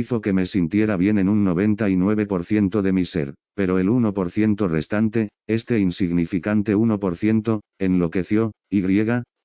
hizo que me sintiera bien en un 99% de mi ser, pero el 1% restante, este insignificante 1%, enloqueció, y,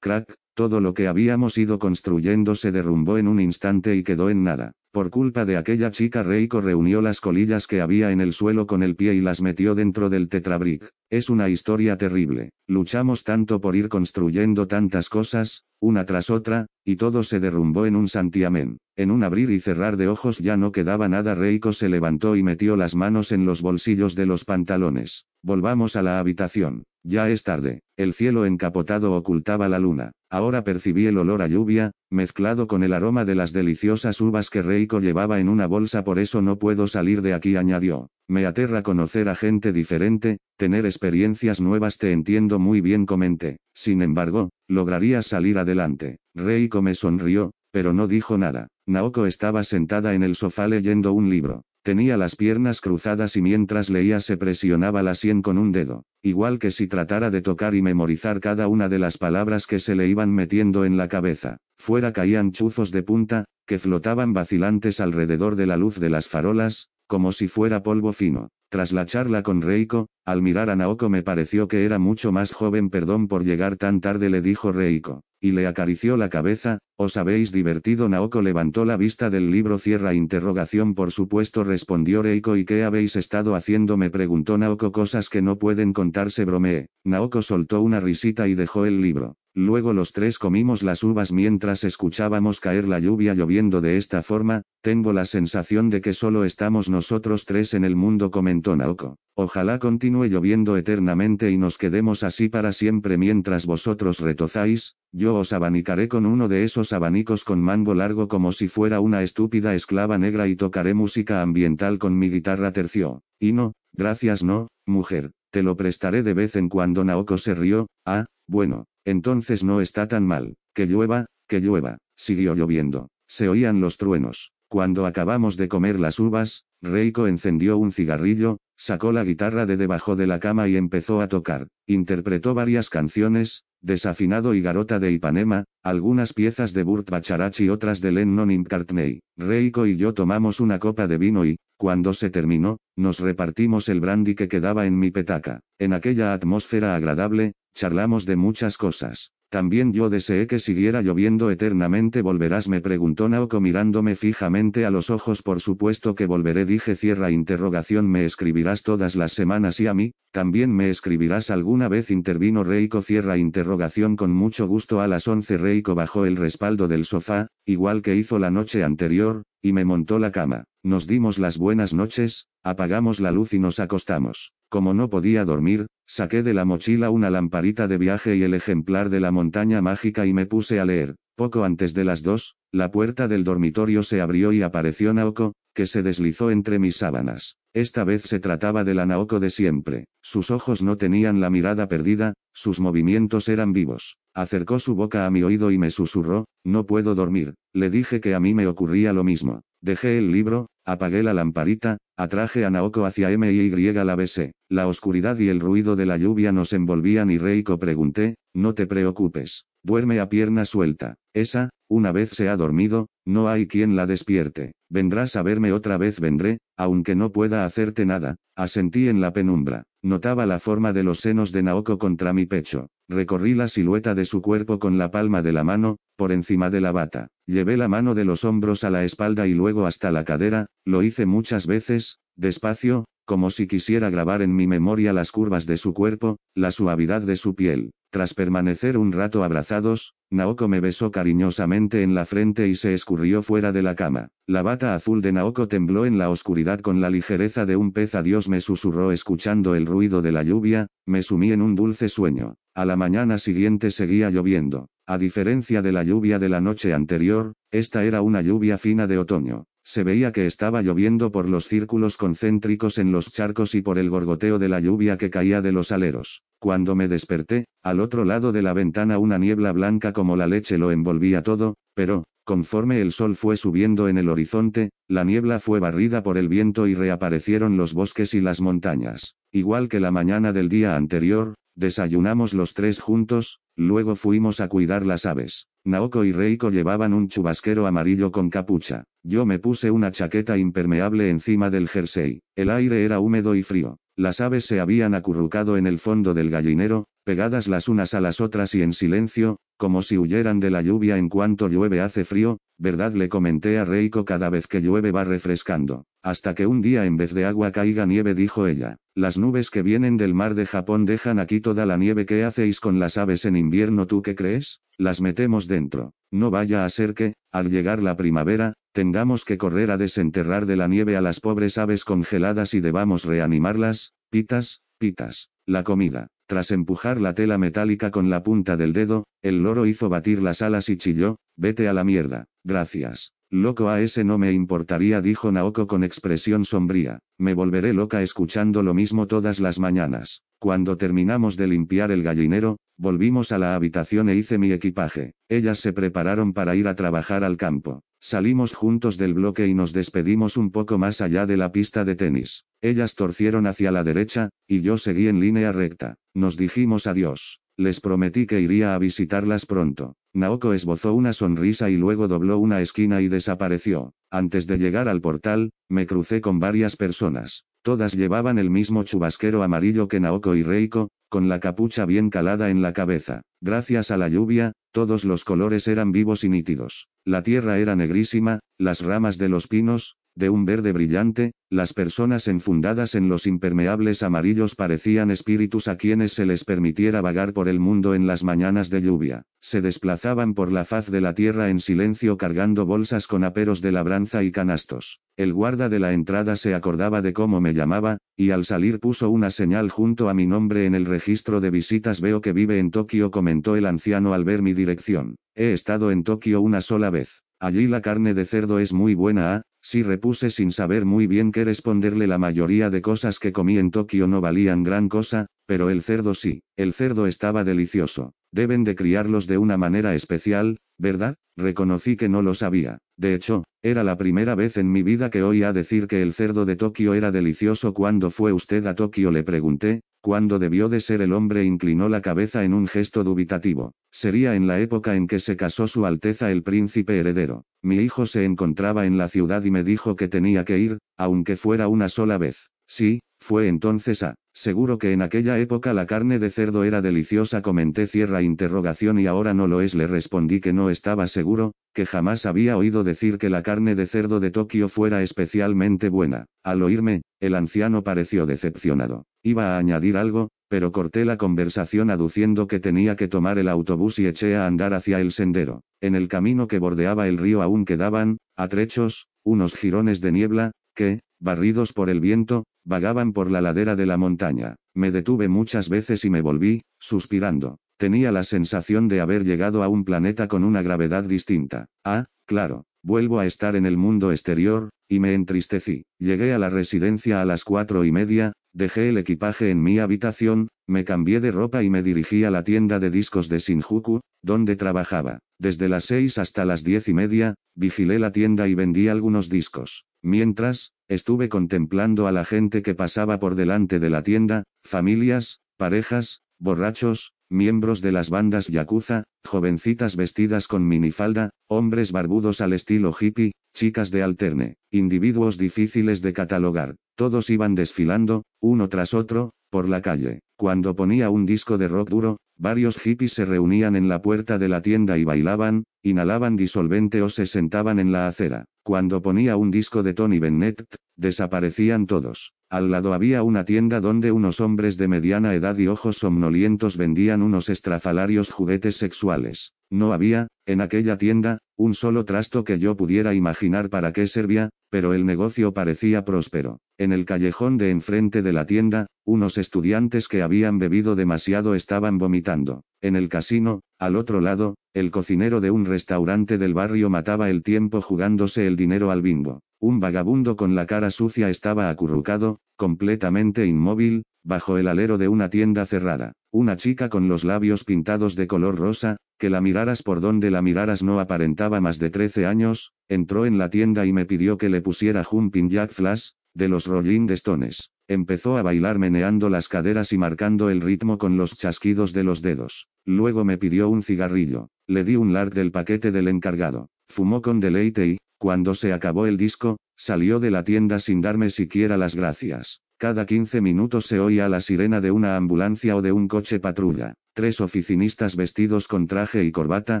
crack, todo lo que habíamos ido construyendo se derrumbó en un instante y quedó en nada. Por culpa de aquella chica Reiko reunió las colillas que había en el suelo con el pie y las metió dentro del tetrabric. Es una historia terrible. Luchamos tanto por ir construyendo tantas cosas, una tras otra, y todo se derrumbó en un santiamén. En un abrir y cerrar de ojos ya no quedaba nada. Reiko se levantó y metió las manos en los bolsillos de los pantalones. Volvamos a la habitación. Ya es tarde. El cielo encapotado ocultaba la luna. Ahora percibí el olor a lluvia, mezclado con el aroma de las deliciosas uvas que Reiko llevaba en una bolsa por eso no puedo salir de aquí añadió. Me aterra conocer a gente diferente, tener experiencias nuevas te entiendo muy bien comenté. Sin embargo, lograrías salir adelante. Reiko me sonrió, pero no dijo nada. Naoko estaba sentada en el sofá leyendo un libro. Tenía las piernas cruzadas y mientras leía se presionaba la sien con un dedo, igual que si tratara de tocar y memorizar cada una de las palabras que se le iban metiendo en la cabeza. Fuera caían chuzos de punta, que flotaban vacilantes alrededor de la luz de las farolas, como si fuera polvo fino. Tras la charla con Reiko, al mirar a Naoko me pareció que era mucho más joven. Perdón por llegar tan tarde, le dijo Reiko. Y le acarició la cabeza, ¿os habéis divertido? Naoko levantó la vista del libro cierra interrogación por supuesto respondió Reiko ¿y qué habéis estado haciendo? me preguntó Naoko cosas que no pueden contarse bromeé. Naoko soltó una risita y dejó el libro. Luego los tres comimos las uvas mientras escuchábamos caer la lluvia lloviendo de esta forma, tengo la sensación de que solo estamos nosotros tres en el mundo comentó Naoko. Ojalá continúe lloviendo eternamente y nos quedemos así para siempre mientras vosotros retozáis, yo os abanicaré con uno de esos abanicos con mango largo como si fuera una estúpida esclava negra y tocaré música ambiental con mi guitarra tercio. Y no, gracias no, mujer, te lo prestaré de vez en cuando Naoko se rió, ah, bueno, entonces no está tan mal. Que llueva, que llueva. Siguió lloviendo. Se oían los truenos. Cuando acabamos de comer las uvas, Reiko encendió un cigarrillo, sacó la guitarra de debajo de la cama y empezó a tocar. Interpretó varias canciones, Desafinado y Garota de Ipanema, algunas piezas de Burt Bacharach y otras de Lennon McCartney. Reiko y yo tomamos una copa de vino y, cuando se terminó, nos repartimos el brandy que quedaba en mi petaca. En aquella atmósfera agradable, charlamos de muchas cosas. También yo deseé que siguiera lloviendo eternamente. ¿Volverás? me preguntó Naoko mirándome fijamente a los ojos. Por supuesto que volveré, dije. Cierra interrogación. ¿Me escribirás todas las semanas y a mí? También me escribirás alguna vez. Intervino Reiko. Cierra interrogación con mucho gusto. A las once Reiko bajó el respaldo del sofá, igual que hizo la noche anterior, y me montó la cama. Nos dimos las buenas noches, apagamos la luz y nos acostamos. Como no podía dormir, saqué de la mochila una lamparita de viaje y el ejemplar de la montaña mágica y me puse a leer. Poco antes de las dos, la puerta del dormitorio se abrió y apareció Naoko, que se deslizó entre mis sábanas. Esta vez se trataba de la Naoko de siempre. Sus ojos no tenían la mirada perdida, sus movimientos eran vivos. Acercó su boca a mi oído y me susurró, no puedo dormir. Le dije que a mí me ocurría lo mismo. Dejé el libro, apagué la lamparita, atraje a Naoko hacia M y Y la besé. La oscuridad y el ruido de la lluvia nos envolvían y Reiko pregunté, no te preocupes. Duerme a pierna suelta. Esa, una vez se ha dormido, no hay quien la despierte. Vendrás a verme otra vez vendré, aunque no pueda hacerte nada. Asentí en la penumbra. Notaba la forma de los senos de Naoko contra mi pecho. Recorrí la silueta de su cuerpo con la palma de la mano, por encima de la bata. Llevé la mano de los hombros a la espalda y luego hasta la cadera, lo hice muchas veces, despacio, como si quisiera grabar en mi memoria las curvas de su cuerpo, la suavidad de su piel. Tras permanecer un rato abrazados, Naoko me besó cariñosamente en la frente y se escurrió fuera de la cama. La bata azul de Naoko tembló en la oscuridad con la ligereza de un pez. Adiós me susurró escuchando el ruido de la lluvia, me sumí en un dulce sueño. A la mañana siguiente seguía lloviendo. A diferencia de la lluvia de la noche anterior, esta era una lluvia fina de otoño. Se veía que estaba lloviendo por los círculos concéntricos en los charcos y por el gorgoteo de la lluvia que caía de los aleros. Cuando me desperté, al otro lado de la ventana una niebla blanca como la leche lo envolvía todo, pero, conforme el sol fue subiendo en el horizonte, la niebla fue barrida por el viento y reaparecieron los bosques y las montañas. Igual que la mañana del día anterior, desayunamos los tres juntos, luego fuimos a cuidar las aves. Naoko y Reiko llevaban un chubasquero amarillo con capucha. Yo me puse una chaqueta impermeable encima del jersey. El aire era húmedo y frío. Las aves se habían acurrucado en el fondo del gallinero, pegadas las unas a las otras y en silencio, como si huyeran de la lluvia en cuanto llueve hace frío, ¿verdad? Le comenté a Reiko cada vez que llueve va refrescando. Hasta que un día en vez de agua caiga nieve dijo ella. Las nubes que vienen del mar de Japón dejan aquí toda la nieve ¿Qué hacéis con las aves en invierno tú qué crees? Las metemos dentro. No vaya a ser que, al llegar la primavera, tengamos que correr a desenterrar de la nieve a las pobres aves congeladas y debamos reanimarlas, pitas, pitas. La comida. Tras empujar la tela metálica con la punta del dedo, el loro hizo batir las alas y chilló, vete a la mierda. Gracias. Loco a ese no me importaría, dijo Naoko con expresión sombría. Me volveré loca escuchando lo mismo todas las mañanas. Cuando terminamos de limpiar el gallinero, volvimos a la habitación e hice mi equipaje. Ellas se prepararon para ir a trabajar al campo. Salimos juntos del bloque y nos despedimos un poco más allá de la pista de tenis. Ellas torcieron hacia la derecha, y yo seguí en línea recta. Nos dijimos adiós. Les prometí que iría a visitarlas pronto. Naoko esbozó una sonrisa y luego dobló una esquina y desapareció. Antes de llegar al portal, me crucé con varias personas. Todas llevaban el mismo chubasquero amarillo que Naoko y Reiko, con la capucha bien calada en la cabeza. Gracias a la lluvia, todos los colores eran vivos y nítidos. La tierra era negrísima, las ramas de los pinos, de un verde brillante, las personas enfundadas en los impermeables amarillos parecían espíritus a quienes se les permitiera vagar por el mundo en las mañanas de lluvia. Se desplazaban por la faz de la tierra en silencio cargando bolsas con aperos de labranza y canastos. El guarda de la entrada se acordaba de cómo me llamaba, y al salir puso una señal junto a mi nombre en el registro de visitas. Veo que vive en Tokio, comentó el anciano al ver mi dirección. He estado en Tokio una sola vez. Allí la carne de cerdo es muy buena, ah, sí repuse sin saber muy bien qué responderle la mayoría de cosas que comí en Tokio no valían gran cosa, pero el cerdo sí, el cerdo estaba delicioso. Deben de criarlos de una manera especial, ¿verdad? Reconocí que no lo sabía. De hecho, era la primera vez en mi vida que oía decir que el cerdo de Tokio era delicioso. ¿Cuándo fue usted a Tokio? le pregunté, ¿cuándo debió de ser el hombre? inclinó la cabeza en un gesto dubitativo. Sería en la época en que se casó Su Alteza el Príncipe Heredero. Mi hijo se encontraba en la ciudad y me dijo que tenía que ir, aunque fuera una sola vez. Sí, fue entonces a. Seguro que en aquella época la carne de cerdo era deliciosa, comenté cierra interrogación y ahora no lo es, le respondí que no estaba seguro, que jamás había oído decir que la carne de cerdo de Tokio fuera especialmente buena. Al oírme, el anciano pareció decepcionado. Iba a añadir algo, pero corté la conversación aduciendo que tenía que tomar el autobús y eché a andar hacia el sendero. En el camino que bordeaba el río aún quedaban, a trechos, unos jirones de niebla, que, barridos por el viento, vagaban por la ladera de la montaña. Me detuve muchas veces y me volví, suspirando. Tenía la sensación de haber llegado a un planeta con una gravedad distinta. Ah, claro, vuelvo a estar en el mundo exterior, y me entristecí. Llegué a la residencia a las cuatro y media, dejé el equipaje en mi habitación, me cambié de ropa y me dirigí a la tienda de discos de Shinjuku, donde trabajaba. Desde las seis hasta las diez y media, vigilé la tienda y vendí algunos discos. Mientras, estuve contemplando a la gente que pasaba por delante de la tienda, familias, parejas, borrachos, miembros de las bandas yakuza, jovencitas vestidas con minifalda, hombres barbudos al estilo hippie, chicas de alterne, individuos difíciles de catalogar, todos iban desfilando, uno tras otro, por la calle. Cuando ponía un disco de rock duro, varios hippies se reunían en la puerta de la tienda y bailaban, inhalaban disolvente o se sentaban en la acera. Cuando ponía un disco de Tony Bennett, desaparecían todos. Al lado había una tienda donde unos hombres de mediana edad y ojos somnolientos vendían unos estrafalarios juguetes sexuales. No había, en aquella tienda, un solo trasto que yo pudiera imaginar para qué servía, pero el negocio parecía próspero. En el callejón de enfrente de la tienda, unos estudiantes que habían bebido demasiado estaban vomitando. En el casino, al otro lado, el cocinero de un restaurante del barrio mataba el tiempo jugándose el dinero al bingo. Un vagabundo con la cara sucia estaba acurrucado, completamente inmóvil, bajo el alero de una tienda cerrada. Una chica con los labios pintados de color rosa, que la miraras por donde la miraras no aparentaba más de 13 años, entró en la tienda y me pidió que le pusiera Jumping Jack Flash, de los Rolling Stones. Empezó a bailar meneando las caderas y marcando el ritmo con los chasquidos de los dedos. Luego me pidió un cigarrillo. Le di un lar del paquete del encargado. Fumó con deleite y, cuando se acabó el disco, salió de la tienda sin darme siquiera las gracias. Cada 15 minutos se oía la sirena de una ambulancia o de un coche patrulla. Tres oficinistas vestidos con traje y corbata,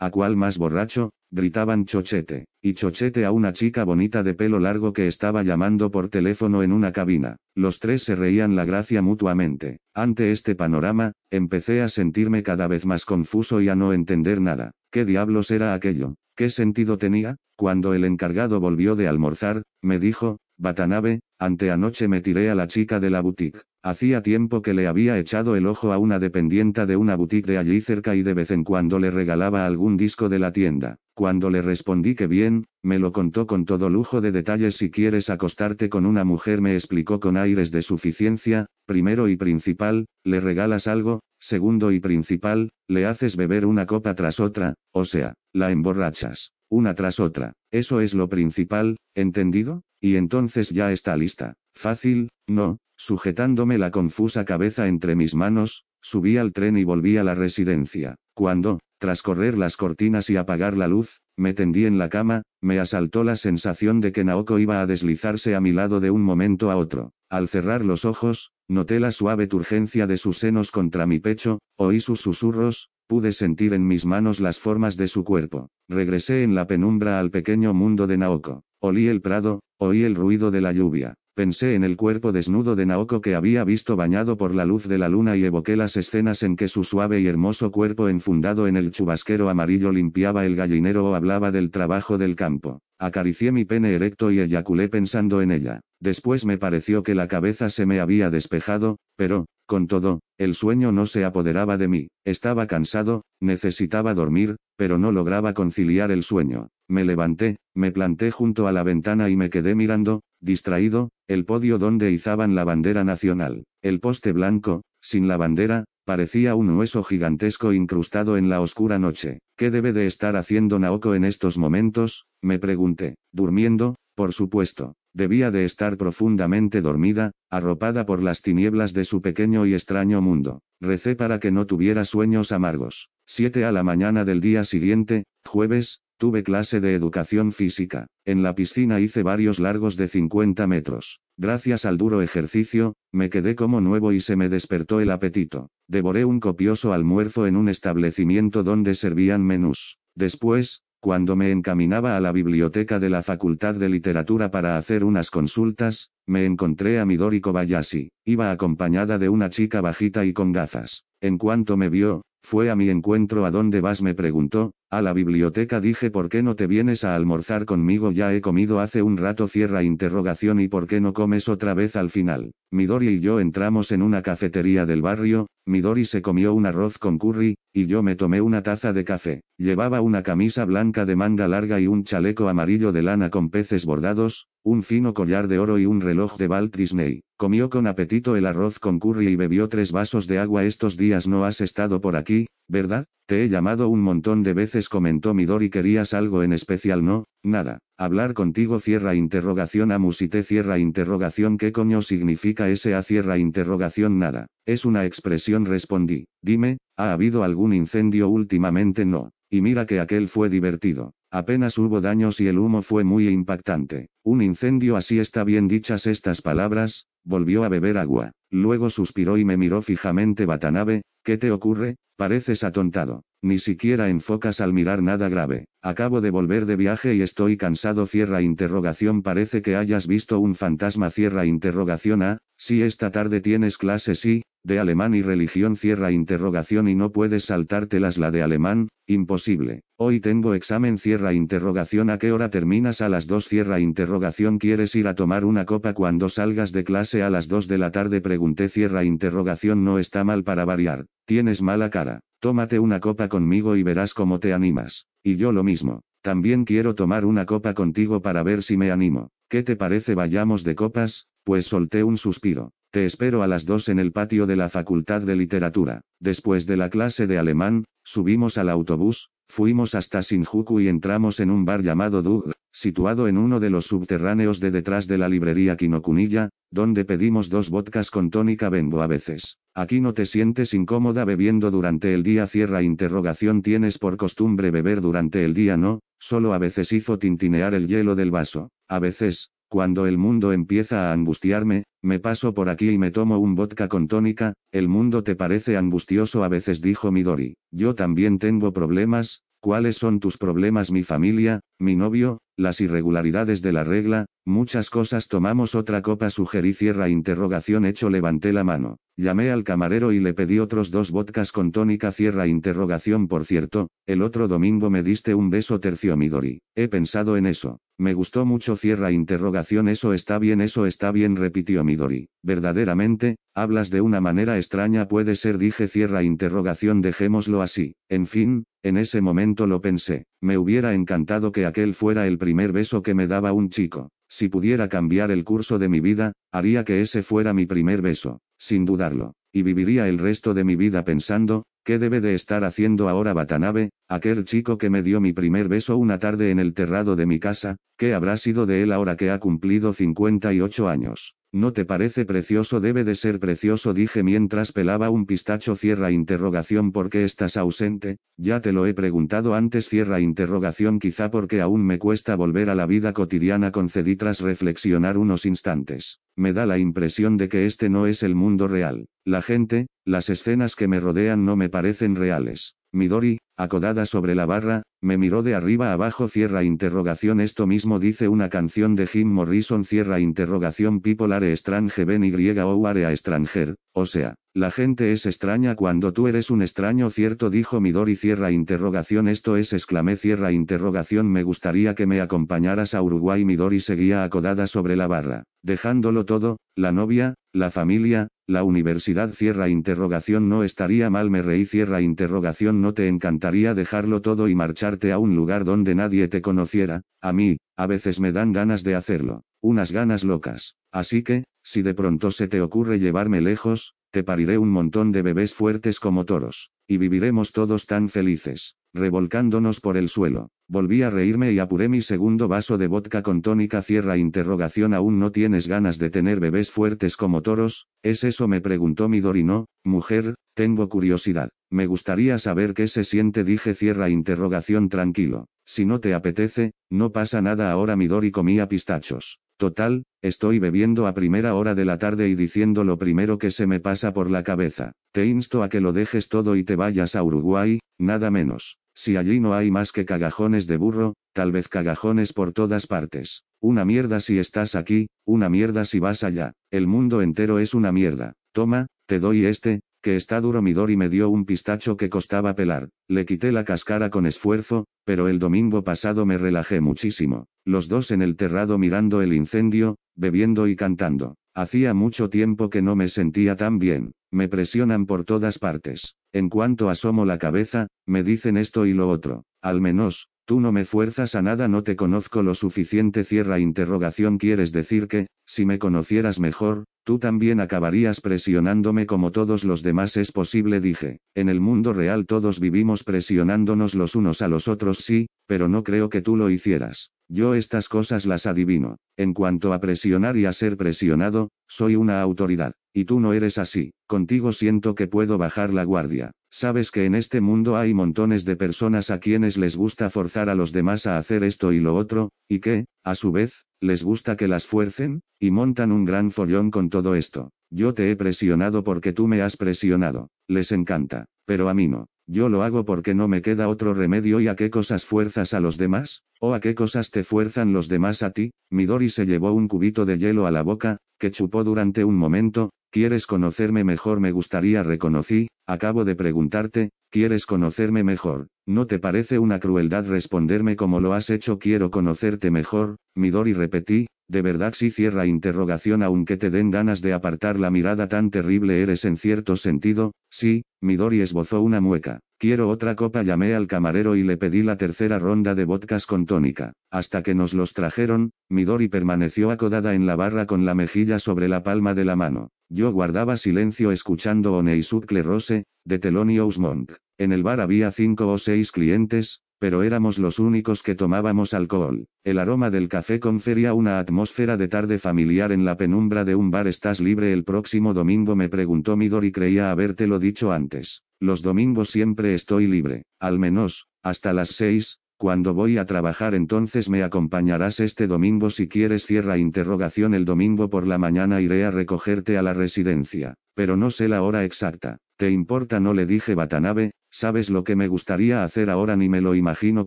a cual más borracho, gritaban chochete, y chochete a una chica bonita de pelo largo que estaba llamando por teléfono en una cabina. Los tres se reían la gracia mutuamente. Ante este panorama, empecé a sentirme cada vez más confuso y a no entender nada. ¿Qué diablos era aquello? ¿Qué sentido tenía? Cuando el encargado volvió de almorzar, me dijo, Batanabe, anteanoche me tiré a la chica de la boutique. Hacía tiempo que le había echado el ojo a una dependienta de una boutique de allí cerca y de vez en cuando le regalaba algún disco de la tienda. Cuando le respondí que bien, me lo contó con todo lujo de detalles si quieres acostarte con una mujer me explicó con aires de suficiencia, primero y principal, le regalas algo, segundo y principal, le haces beber una copa tras otra, o sea, la emborrachas, una tras otra. Eso es lo principal, ¿entendido? Y entonces ya está lista. Fácil, no, sujetándome la confusa cabeza entre mis manos, subí al tren y volví a la residencia. Cuando, tras correr las cortinas y apagar la luz, me tendí en la cama, me asaltó la sensación de que Naoko iba a deslizarse a mi lado de un momento a otro. Al cerrar los ojos, noté la suave turgencia de sus senos contra mi pecho, oí sus susurros, pude sentir en mis manos las formas de su cuerpo. Regresé en la penumbra al pequeño mundo de Naoko. Olí el prado, oí el ruido de la lluvia. Pensé en el cuerpo desnudo de Naoko que había visto bañado por la luz de la luna y evoqué las escenas en que su suave y hermoso cuerpo enfundado en el chubasquero amarillo limpiaba el gallinero o hablaba del trabajo del campo. Acaricié mi pene erecto y eyaculé pensando en ella. Después me pareció que la cabeza se me había despejado, pero, con todo, el sueño no se apoderaba de mí. Estaba cansado, necesitaba dormir, pero no lograba conciliar el sueño. Me levanté, me planté junto a la ventana y me quedé mirando, distraído, el podio donde izaban la bandera nacional. El poste blanco, sin la bandera, parecía un hueso gigantesco incrustado en la oscura noche. ¿Qué debe de estar haciendo Naoko en estos momentos? Me pregunté. Durmiendo, por supuesto. Debía de estar profundamente dormida, arropada por las tinieblas de su pequeño y extraño mundo. Recé para que no tuviera sueños amargos. Siete a la mañana del día siguiente, jueves, Tuve clase de educación física. En la piscina hice varios largos de 50 metros. Gracias al duro ejercicio, me quedé como nuevo y se me despertó el apetito. Devoré un copioso almuerzo en un establecimiento donde servían menús. Después, cuando me encaminaba a la biblioteca de la Facultad de Literatura para hacer unas consultas, me encontré a Midori Kobayashi. Iba acompañada de una chica bajita y con gafas. En cuanto me vio, fue a mi encuentro a dónde vas me preguntó, a la biblioteca dije ¿por qué no te vienes a almorzar conmigo? Ya he comido hace un rato cierra interrogación y ¿por qué no comes otra vez al final? Midori y yo entramos en una cafetería del barrio, Midori se comió un arroz con curry, y yo me tomé una taza de café. Llevaba una camisa blanca de manga larga y un chaleco amarillo de lana con peces bordados, un fino collar de oro y un reloj de Walt Disney. Comió con apetito el arroz con curry y bebió tres vasos de agua estos días no has estado por aquí, ¿verdad? Te he llamado un montón de veces comentó Midori querías algo en especial no, nada. Hablar contigo cierra interrogación a cierra interrogación ¿qué coño significa ese a cierra interrogación nada? Es una expresión respondí. Dime, ¿ha habido algún incendio últimamente no? Y mira que aquel fue divertido. Apenas hubo daños y el humo fue muy impactante. Un incendio así está bien dichas estas palabras, volvió a beber agua. Luego suspiró y me miró fijamente Batanabe, ¿qué te ocurre? Pareces atontado. Ni siquiera enfocas al mirar nada grave. Acabo de volver de viaje y estoy cansado. Cierra interrogación. Parece que hayas visto un fantasma. Cierra interrogación. Ah, si esta tarde tienes clase sí, de alemán y religión. Cierra interrogación y no puedes saltártelas la de alemán, imposible. Hoy tengo examen. Cierra interrogación. ¿A qué hora terminas? A las 2. Cierra interrogación. ¿Quieres ir a tomar una copa cuando salgas de clase a las 2 de la tarde? Pregunté. Cierra interrogación. No está mal para variar. Tienes mala cara. Tómate una copa conmigo y verás cómo te animas. Y yo lo mismo. También quiero tomar una copa contigo para ver si me animo. ¿qué te parece vayamos de copas? Pues solté un suspiro. Te espero a las dos en el patio de la Facultad de Literatura. Después de la clase de alemán, subimos al autobús, fuimos hasta Shinjuku y entramos en un bar llamado Dug, situado en uno de los subterráneos de detrás de la librería Kinokuniya, donde pedimos dos vodkas con tónica vengo a veces. Aquí no te sientes incómoda bebiendo durante el día cierra interrogación tienes por costumbre beber durante el día no, solo a veces hizo tintinear el hielo del vaso. A veces, cuando el mundo empieza a angustiarme, me paso por aquí y me tomo un vodka con tónica, el mundo te parece angustioso a veces dijo Midori. Yo también tengo problemas, ¿cuáles son tus problemas mi familia, mi novio, las irregularidades de la regla, muchas cosas tomamos otra copa sugerí cierra interrogación hecho levanté la mano. Llamé al camarero y le pedí otros dos vodkas con tónica cierra interrogación por cierto, el otro domingo me diste un beso tercio Midori. He pensado en eso. Me gustó mucho cierra interrogación eso está bien eso está bien repitió Midori. Verdaderamente, hablas de una manera extraña puede ser dije cierra interrogación dejémoslo así. En fin, en ese momento lo pensé. Me hubiera encantado que aquel fuera el primer beso que me daba un chico. Si pudiera cambiar el curso de mi vida, haría que ese fuera mi primer beso, sin dudarlo. Y viviría el resto de mi vida pensando, ¿qué debe de estar haciendo ahora Batanabe, aquel chico que me dio mi primer beso una tarde en el terrado de mi casa, qué habrá sido de él ahora que ha cumplido 58 años? ¿No te parece precioso? Debe de ser precioso, dije mientras pelaba un pistacho. Cierra interrogación, ¿por qué estás ausente? Ya te lo he preguntado antes. Cierra interrogación, quizá porque aún me cuesta volver a la vida cotidiana. Concedí tras reflexionar unos instantes. Me da la impresión de que este no es el mundo real. La gente, las escenas que me rodean no me parecen reales. Midori, acodada sobre la barra, me miró de arriba abajo cierra interrogación esto mismo dice una canción de Jim Morrison cierra interrogación people are strange ben y o are a stranger, o sea, la gente es extraña cuando tú eres un extraño cierto dijo Midori cierra interrogación esto es exclamé cierra interrogación me gustaría que me acompañaras a Uruguay Midori seguía acodada sobre la barra, dejándolo todo, la novia, la familia, la universidad cierra interrogación no estaría mal me reí cierra interrogación no te encantaría dejarlo todo y marcharte a un lugar donde nadie te conociera, a mí, a veces me dan ganas de hacerlo, unas ganas locas, así que, si de pronto se te ocurre llevarme lejos, te pariré un montón de bebés fuertes como toros, y viviremos todos tan felices, revolcándonos por el suelo. Volví a reírme y apuré mi segundo vaso de vodka con tónica cierra interrogación aún no tienes ganas de tener bebés fuertes como toros, ¿es eso? me preguntó mi Dorino, mujer, tengo curiosidad, me gustaría saber qué se siente dije cierra interrogación tranquilo, si no te apetece, no pasa nada ahora Midori comía pistachos. Total, estoy bebiendo a primera hora de la tarde y diciendo lo primero que se me pasa por la cabeza. Te insto a que lo dejes todo y te vayas a Uruguay, nada menos. Si allí no hay más que cagajones de burro, tal vez cagajones por todas partes. Una mierda si estás aquí, una mierda si vas allá. El mundo entero es una mierda. Toma, te doy este, que está duro Midori me dio un pistacho que costaba pelar. Le quité la cascara con esfuerzo, pero el domingo pasado me relajé muchísimo. Los dos en el terrado mirando el incendio, bebiendo y cantando. Hacía mucho tiempo que no me sentía tan bien. Me presionan por todas partes. En cuanto asomo la cabeza, me dicen esto y lo otro. Al menos, Tú no me fuerzas a nada, no te conozco lo suficiente. Cierra interrogación. ¿Quieres decir que, si me conocieras mejor, tú también acabarías presionándome como todos los demás? Es posible, dije. En el mundo real todos vivimos presionándonos los unos a los otros, sí, pero no creo que tú lo hicieras. Yo estas cosas las adivino. En cuanto a presionar y a ser presionado, soy una autoridad. Y tú no eres así. Contigo siento que puedo bajar la guardia. Sabes que en este mundo hay montones de personas a quienes les gusta forzar a los demás a hacer esto y lo otro, y que, a su vez, les gusta que las fuercen, y montan un gran follón con todo esto. Yo te he presionado porque tú me has presionado. Les encanta. Pero a mí no. Yo lo hago porque no me queda otro remedio y a qué cosas fuerzas a los demás, o a qué cosas te fuerzan los demás a ti. Midori se llevó un cubito de hielo a la boca, que chupó durante un momento, ¿quieres conocerme mejor? Me gustaría reconocí, acabo de preguntarte, ¿quieres conocerme mejor? ¿No te parece una crueldad responderme como lo has hecho? Quiero conocerte mejor, Midori repetí, de verdad sí cierra interrogación aunque te den ganas de apartar la mirada tan terrible eres en cierto sentido, sí, Midori esbozó una mueca. Quiero otra copa llamé al camarero y le pedí la tercera ronda de vodkas con tónica. Hasta que nos los trajeron, Midori permaneció acodada en la barra con la mejilla sobre la palma de la mano. Yo guardaba silencio escuchando Oneisuk Rose, de Thelonious Monk. En el bar había cinco o seis clientes, pero éramos los únicos que tomábamos alcohol. El aroma del café confería una atmósfera de tarde familiar en la penumbra de un bar. ¿Estás libre el próximo domingo? me preguntó Midori creía habértelo dicho antes. Los domingos siempre estoy libre, al menos, hasta las seis, cuando voy a trabajar entonces me acompañarás este domingo si quieres cierra interrogación el domingo por la mañana iré a recogerte a la residencia, pero no sé la hora exacta. ¿Te importa? No le dije Batanabe, ¿sabes lo que me gustaría hacer ahora? Ni me lo imagino.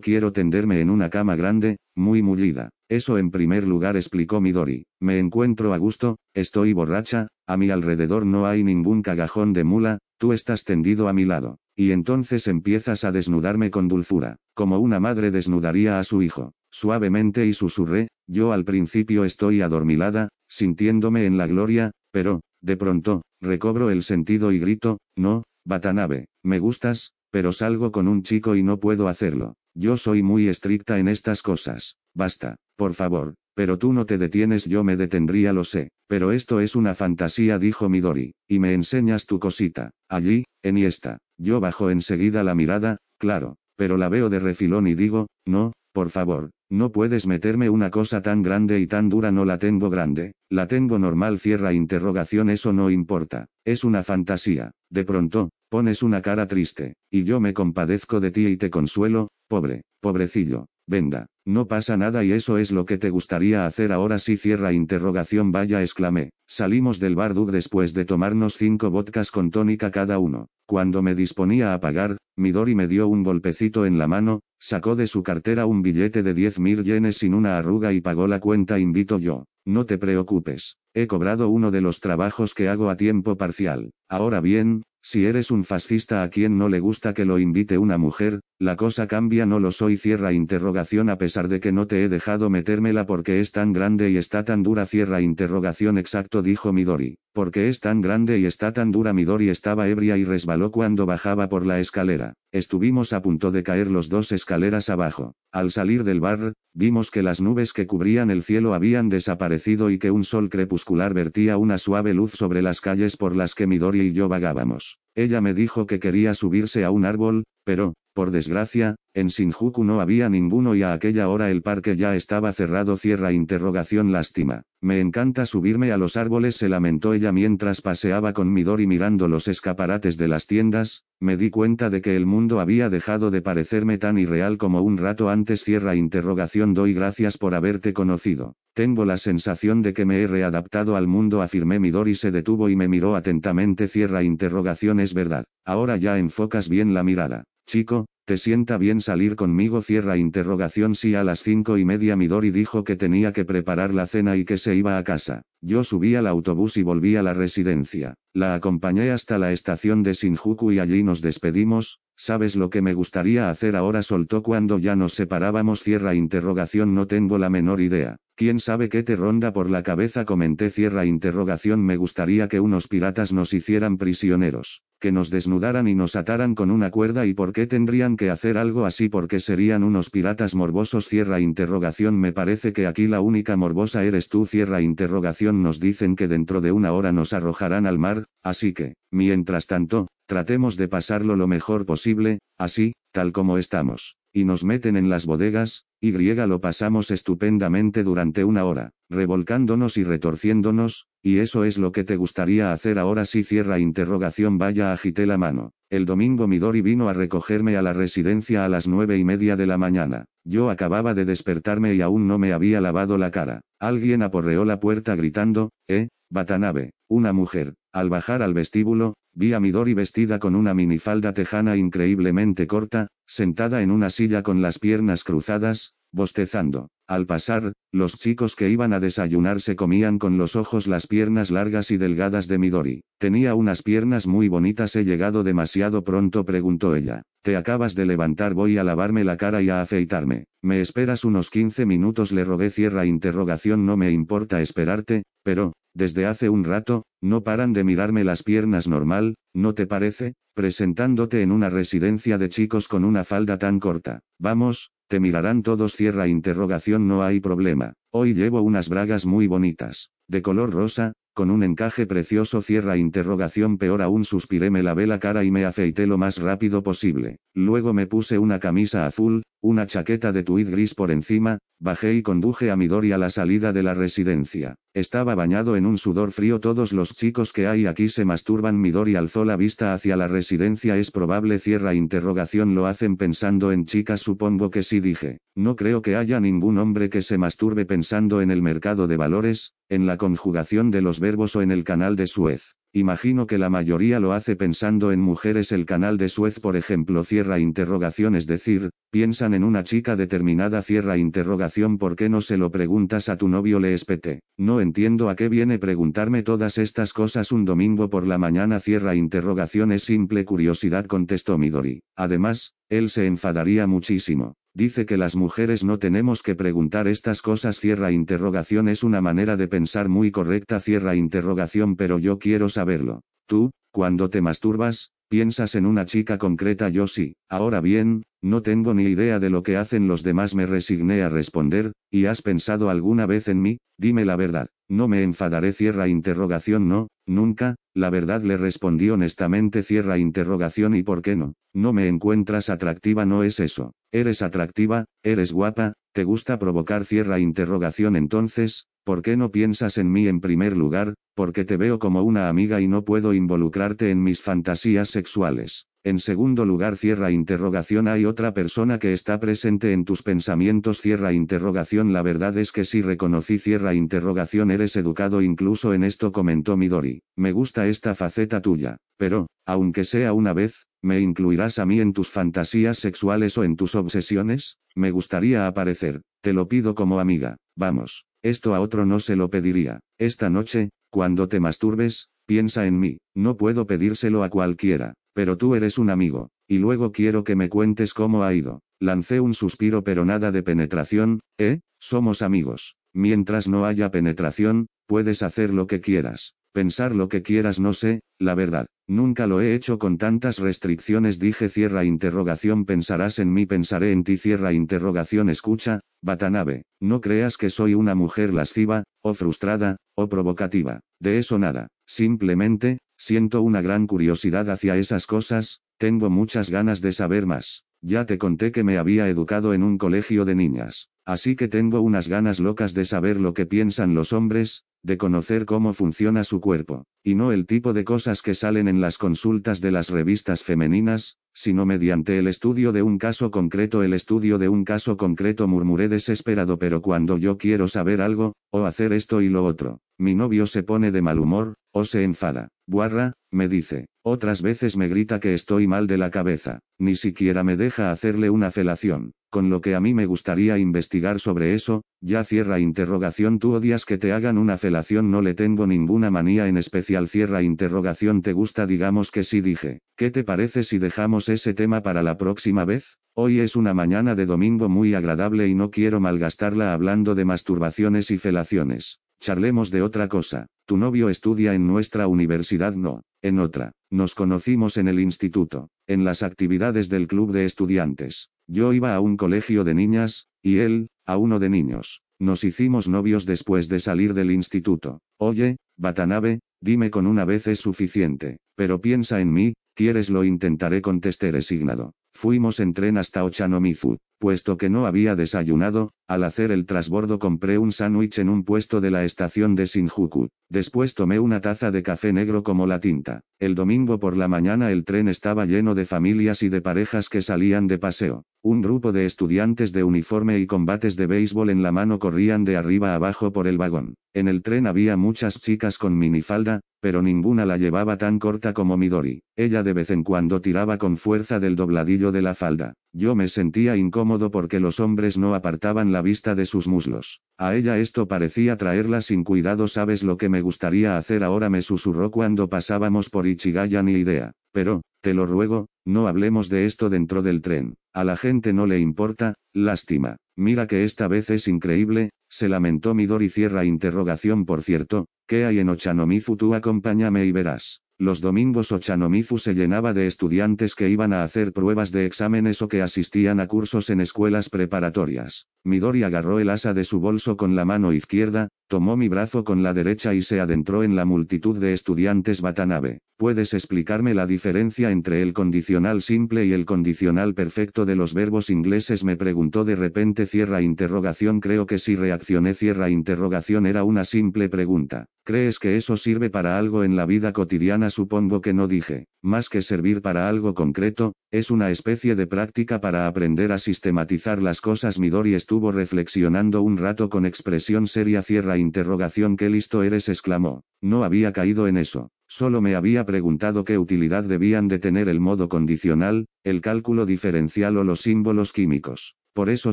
Quiero tenderme en una cama grande, muy mullida. Eso en primer lugar explicó Midori. Me encuentro a gusto, estoy borracha, a mi alrededor no hay ningún cagajón de mula, tú estás tendido a mi lado. Y entonces empiezas a desnudarme con dulzura, como una madre desnudaría a su hijo. Suavemente y susurré, yo al principio estoy adormilada, sintiéndome en la gloria, pero, de pronto, recobro el sentido y grito, no, Batanabe, me gustas, pero salgo con un chico y no puedo hacerlo. Yo soy muy estricta en estas cosas. Basta, por favor, pero tú no te detienes, yo me detendría, lo sé. Pero esto es una fantasía, dijo Midori, y me enseñas tu cosita. Allí, en esta. Yo bajo enseguida la mirada, claro, pero la veo de refilón y digo, no, por favor, no puedes meterme una cosa tan grande y tan dura, no la tengo grande, la tengo normal, cierra interrogación, eso no importa, es una fantasía. De pronto, pones una cara triste, y yo me compadezco de ti y te consuelo, pobre, pobrecillo, venga, no pasa nada y eso es lo que te gustaría hacer ahora sí cierra interrogación vaya exclamé. Salimos del bar después de tomarnos cinco vodkas con tónica cada uno. Cuando me disponía a pagar, Midori me dio un golpecito en la mano, sacó de su cartera un billete de diez mil yenes sin una arruga y pagó la cuenta invito yo. No te preocupes. He cobrado uno de los trabajos que hago a tiempo parcial. Ahora bien, si eres un fascista a quien no le gusta que lo invite una mujer, la cosa cambia no lo soy cierra interrogación a pesar de que no te he dejado metérmela porque es tan grande y está tan dura cierra interrogación exacto dijo Midori. Porque es tan grande y está tan dura Midori estaba ebria y resbaló cuando bajaba por la escalera. Estuvimos a punto de caer los dos escaleras abajo. Al salir del bar, vimos que las nubes que cubrían el cielo habían desaparecido y que un sol crepuscular vertía una suave luz sobre las calles por las que Midori y yo vagábamos. Ella me dijo que quería subirse a un árbol, pero, por desgracia, en Shinjuku no había ninguno y a aquella hora el parque ya estaba cerrado. Cierra interrogación lástima. Me encanta subirme a los árboles, se lamentó ella mientras paseaba con Midori mirando los escaparates de las tiendas, me di cuenta de que el mundo había dejado de parecerme tan irreal como un rato antes. Cierra interrogación doy gracias por haberte conocido. Tengo la sensación de que me he readaptado al mundo afirmé Midori se detuvo y me miró atentamente cierra interrogación es verdad. Ahora ya enfocas bien la mirada. Chico, ¿te sienta bien salir conmigo? Cierra interrogación sí a las cinco y media Midori dijo que tenía que preparar la cena y que se iba a casa. Yo subí al autobús y volví a la residencia. La acompañé hasta la estación de Shinjuku y allí nos despedimos, ¿Sabes lo que me gustaría hacer ahora? soltó cuando ya nos separábamos. Cierra interrogación no tengo la menor idea. ¿Quién sabe qué te ronda por la cabeza? Comenté cierra interrogación me gustaría que unos piratas nos hicieran prisioneros, que nos desnudaran y nos ataran con una cuerda y por qué tendrían que hacer algo así porque serían unos piratas morbosos cierra interrogación me parece que aquí la única morbosa eres tú cierra interrogación nos dicen que dentro de una hora nos arrojarán al mar, así que, mientras tanto, Tratemos de pasarlo lo mejor posible, así, tal como estamos. Y nos meten en las bodegas, y lo pasamos estupendamente durante una hora, revolcándonos y retorciéndonos, y eso es lo que te gustaría hacer ahora sí cierra interrogación vaya agité la mano. El domingo Midori vino a recogerme a la residencia a las nueve y media de la mañana. Yo acababa de despertarme y aún no me había lavado la cara. Alguien aporreó la puerta gritando, eh, Batanabe, una mujer. Al bajar al vestíbulo, vi a Midori vestida con una minifalda tejana increíblemente corta, sentada en una silla con las piernas cruzadas, bostezando. Al pasar, los chicos que iban a desayunar se comían con los ojos las piernas largas y delgadas de Midori. Tenía unas piernas muy bonitas. He llegado demasiado pronto, preguntó ella. Te acabas de levantar, voy a lavarme la cara y a afeitarme. ¿Me esperas unos 15 minutos? Le rogué cierra interrogación. No me importa esperarte, pero, desde hace un rato, no paran de mirarme las piernas normal, ¿no te parece? Presentándote en una residencia de chicos con una falda tan corta. Vamos, te mirarán todos cierra interrogación no hay problema. Hoy llevo unas bragas muy bonitas. De color rosa, con un encaje precioso cierra interrogación peor aún suspiré me lavé la cara y me afeité lo más rápido posible. Luego me puse una camisa azul, una chaqueta de tweed gris por encima, bajé y conduje a Midori a la salida de la residencia. Estaba bañado en un sudor frío todos los chicos que hay aquí se masturban Midori alzó la vista hacia la residencia es probable cierra interrogación lo hacen pensando en chicas supongo que sí dije. No creo que haya ningún hombre que se masturbe pensando en el mercado de valores, en la conjugación de los verbos o en el canal de Suez. Imagino que la mayoría lo hace pensando en mujeres el canal de Suez por ejemplo cierra interrogación es decir, piensan en una chica determinada cierra interrogación ¿por qué no se lo preguntas a tu novio le espete? No entiendo a qué viene preguntarme todas estas cosas un domingo por la mañana cierra interrogación es simple curiosidad contestó Midori. Además, él se enfadaría muchísimo. Dice que las mujeres no tenemos que preguntar estas cosas cierra interrogación es una manera de pensar muy correcta cierra interrogación pero yo quiero saberlo. Tú, cuando te masturbas, piensas en una chica concreta yo sí. Ahora bien, no tengo ni idea de lo que hacen los demás me resigné a responder, ¿y has pensado alguna vez en mí? Dime la verdad. No me enfadaré cierra interrogación no, nunca, la verdad le respondí honestamente cierra interrogación y por qué no. No me encuentras atractiva no es eso. Eres atractiva, eres guapa, te gusta provocar cierra interrogación entonces, ¿por qué no piensas en mí en primer lugar? Porque te veo como una amiga y no puedo involucrarte en mis fantasías sexuales. En segundo lugar cierra interrogación hay otra persona que está presente en tus pensamientos cierra interrogación la verdad es que sí reconocí cierra interrogación eres educado incluso en esto comentó Midori. Me gusta esta faceta tuya. Pero, aunque sea una vez, ¿me incluirás a mí en tus fantasías sexuales o en tus obsesiones? Me gustaría aparecer. Te lo pido como amiga. Vamos. Esto a otro no se lo pediría. Esta noche, cuando te masturbes, piensa en mí. No puedo pedírselo a cualquiera. Pero tú eres un amigo, y luego quiero que me cuentes cómo ha ido. Lancé un suspiro pero nada de penetración, ¿eh? Somos amigos. Mientras no haya penetración, puedes hacer lo que quieras. Pensar lo que quieras no sé, la verdad. Nunca lo he hecho con tantas restricciones dije cierra interrogación pensarás en mí pensaré en ti cierra interrogación escucha, Batanabe, no creas que soy una mujer lasciva, o frustrada, o provocativa. De eso nada. Simplemente, siento una gran curiosidad hacia esas cosas, tengo muchas ganas de saber más. Ya te conté que me había educado en un colegio de niñas. Así que tengo unas ganas locas de saber lo que piensan los hombres, de conocer cómo funciona su cuerpo, y no el tipo de cosas que salen en las consultas de las revistas femeninas, sino mediante el estudio de un caso concreto. El estudio de un caso concreto murmuré desesperado pero cuando yo quiero saber algo, o hacer esto y lo otro, mi novio se pone de mal humor, o se enfada. Guarra, me dice. Otras veces me grita que estoy mal de la cabeza. Ni siquiera me deja hacerle una felación. Con lo que a mí me gustaría investigar sobre eso, ya cierra interrogación tú odias que te hagan una felación no le tengo ninguna manía en especial cierra interrogación te gusta digamos que sí dije. ¿Qué te parece si dejamos ese tema para la próxima vez? Hoy es una mañana de domingo muy agradable y no quiero malgastarla hablando de masturbaciones y felaciones. Charlemos de otra cosa. Tu novio estudia en nuestra universidad, no. En otra. Nos conocimos en el instituto. En las actividades del club de estudiantes. Yo iba a un colegio de niñas, y él, a uno de niños. Nos hicimos novios después de salir del instituto. Oye, Batanabe, dime con una vez es suficiente. Pero piensa en mí, quieres lo intentaré contesté resignado. Fuimos en tren hasta Ochanomizu. Puesto que no había desayunado, al hacer el trasbordo compré un sándwich en un puesto de la estación de Shinjuku. Después tomé una taza de café negro como la tinta. El domingo por la mañana el tren estaba lleno de familias y de parejas que salían de paseo. Un grupo de estudiantes de uniforme y combates de béisbol en la mano corrían de arriba abajo por el vagón. En el tren había muchas chicas con minifalda, pero ninguna la llevaba tan corta como Midori. Ella de vez en cuando tiraba con fuerza del dobladillo de la falda. Yo me sentía incómodo porque los hombres no apartaban la vista de sus muslos. A ella esto parecía traerla sin cuidado. ¿Sabes lo que me gustaría hacer ahora? me susurró cuando pasábamos por Ichigaya ni idea. Pero, te lo ruego, no hablemos de esto dentro del tren. A la gente no le importa, lástima. Mira que esta vez es increíble, se lamentó Midori cierra interrogación por cierto, ¿qué hay en Ochanomizu? Tú acompáñame y verás. Los domingos Ochanomizu se llenaba de estudiantes que iban a hacer pruebas de exámenes o que asistían a cursos en escuelas preparatorias. Midori agarró el asa de su bolso con la mano izquierda, tomó mi brazo con la derecha y se adentró en la multitud de estudiantes Watanabe. ¿Puedes explicarme la diferencia entre el condicional simple y el condicional perfecto de los verbos ingleses? Me preguntó de repente cierra interrogación creo que si reaccioné cierra interrogación era una simple pregunta. ¿Crees que eso sirve para algo en la vida cotidiana? Supongo que no dije. Más que servir para algo concreto, es una especie de práctica para aprender a sistematizar las cosas. Midori estuvo reflexionando un rato con expresión seria cierra interrogación qué listo eres exclamó. No había caído en eso. Solo me había preguntado qué utilidad debían de tener el modo condicional, el cálculo diferencial o los símbolos químicos. Por eso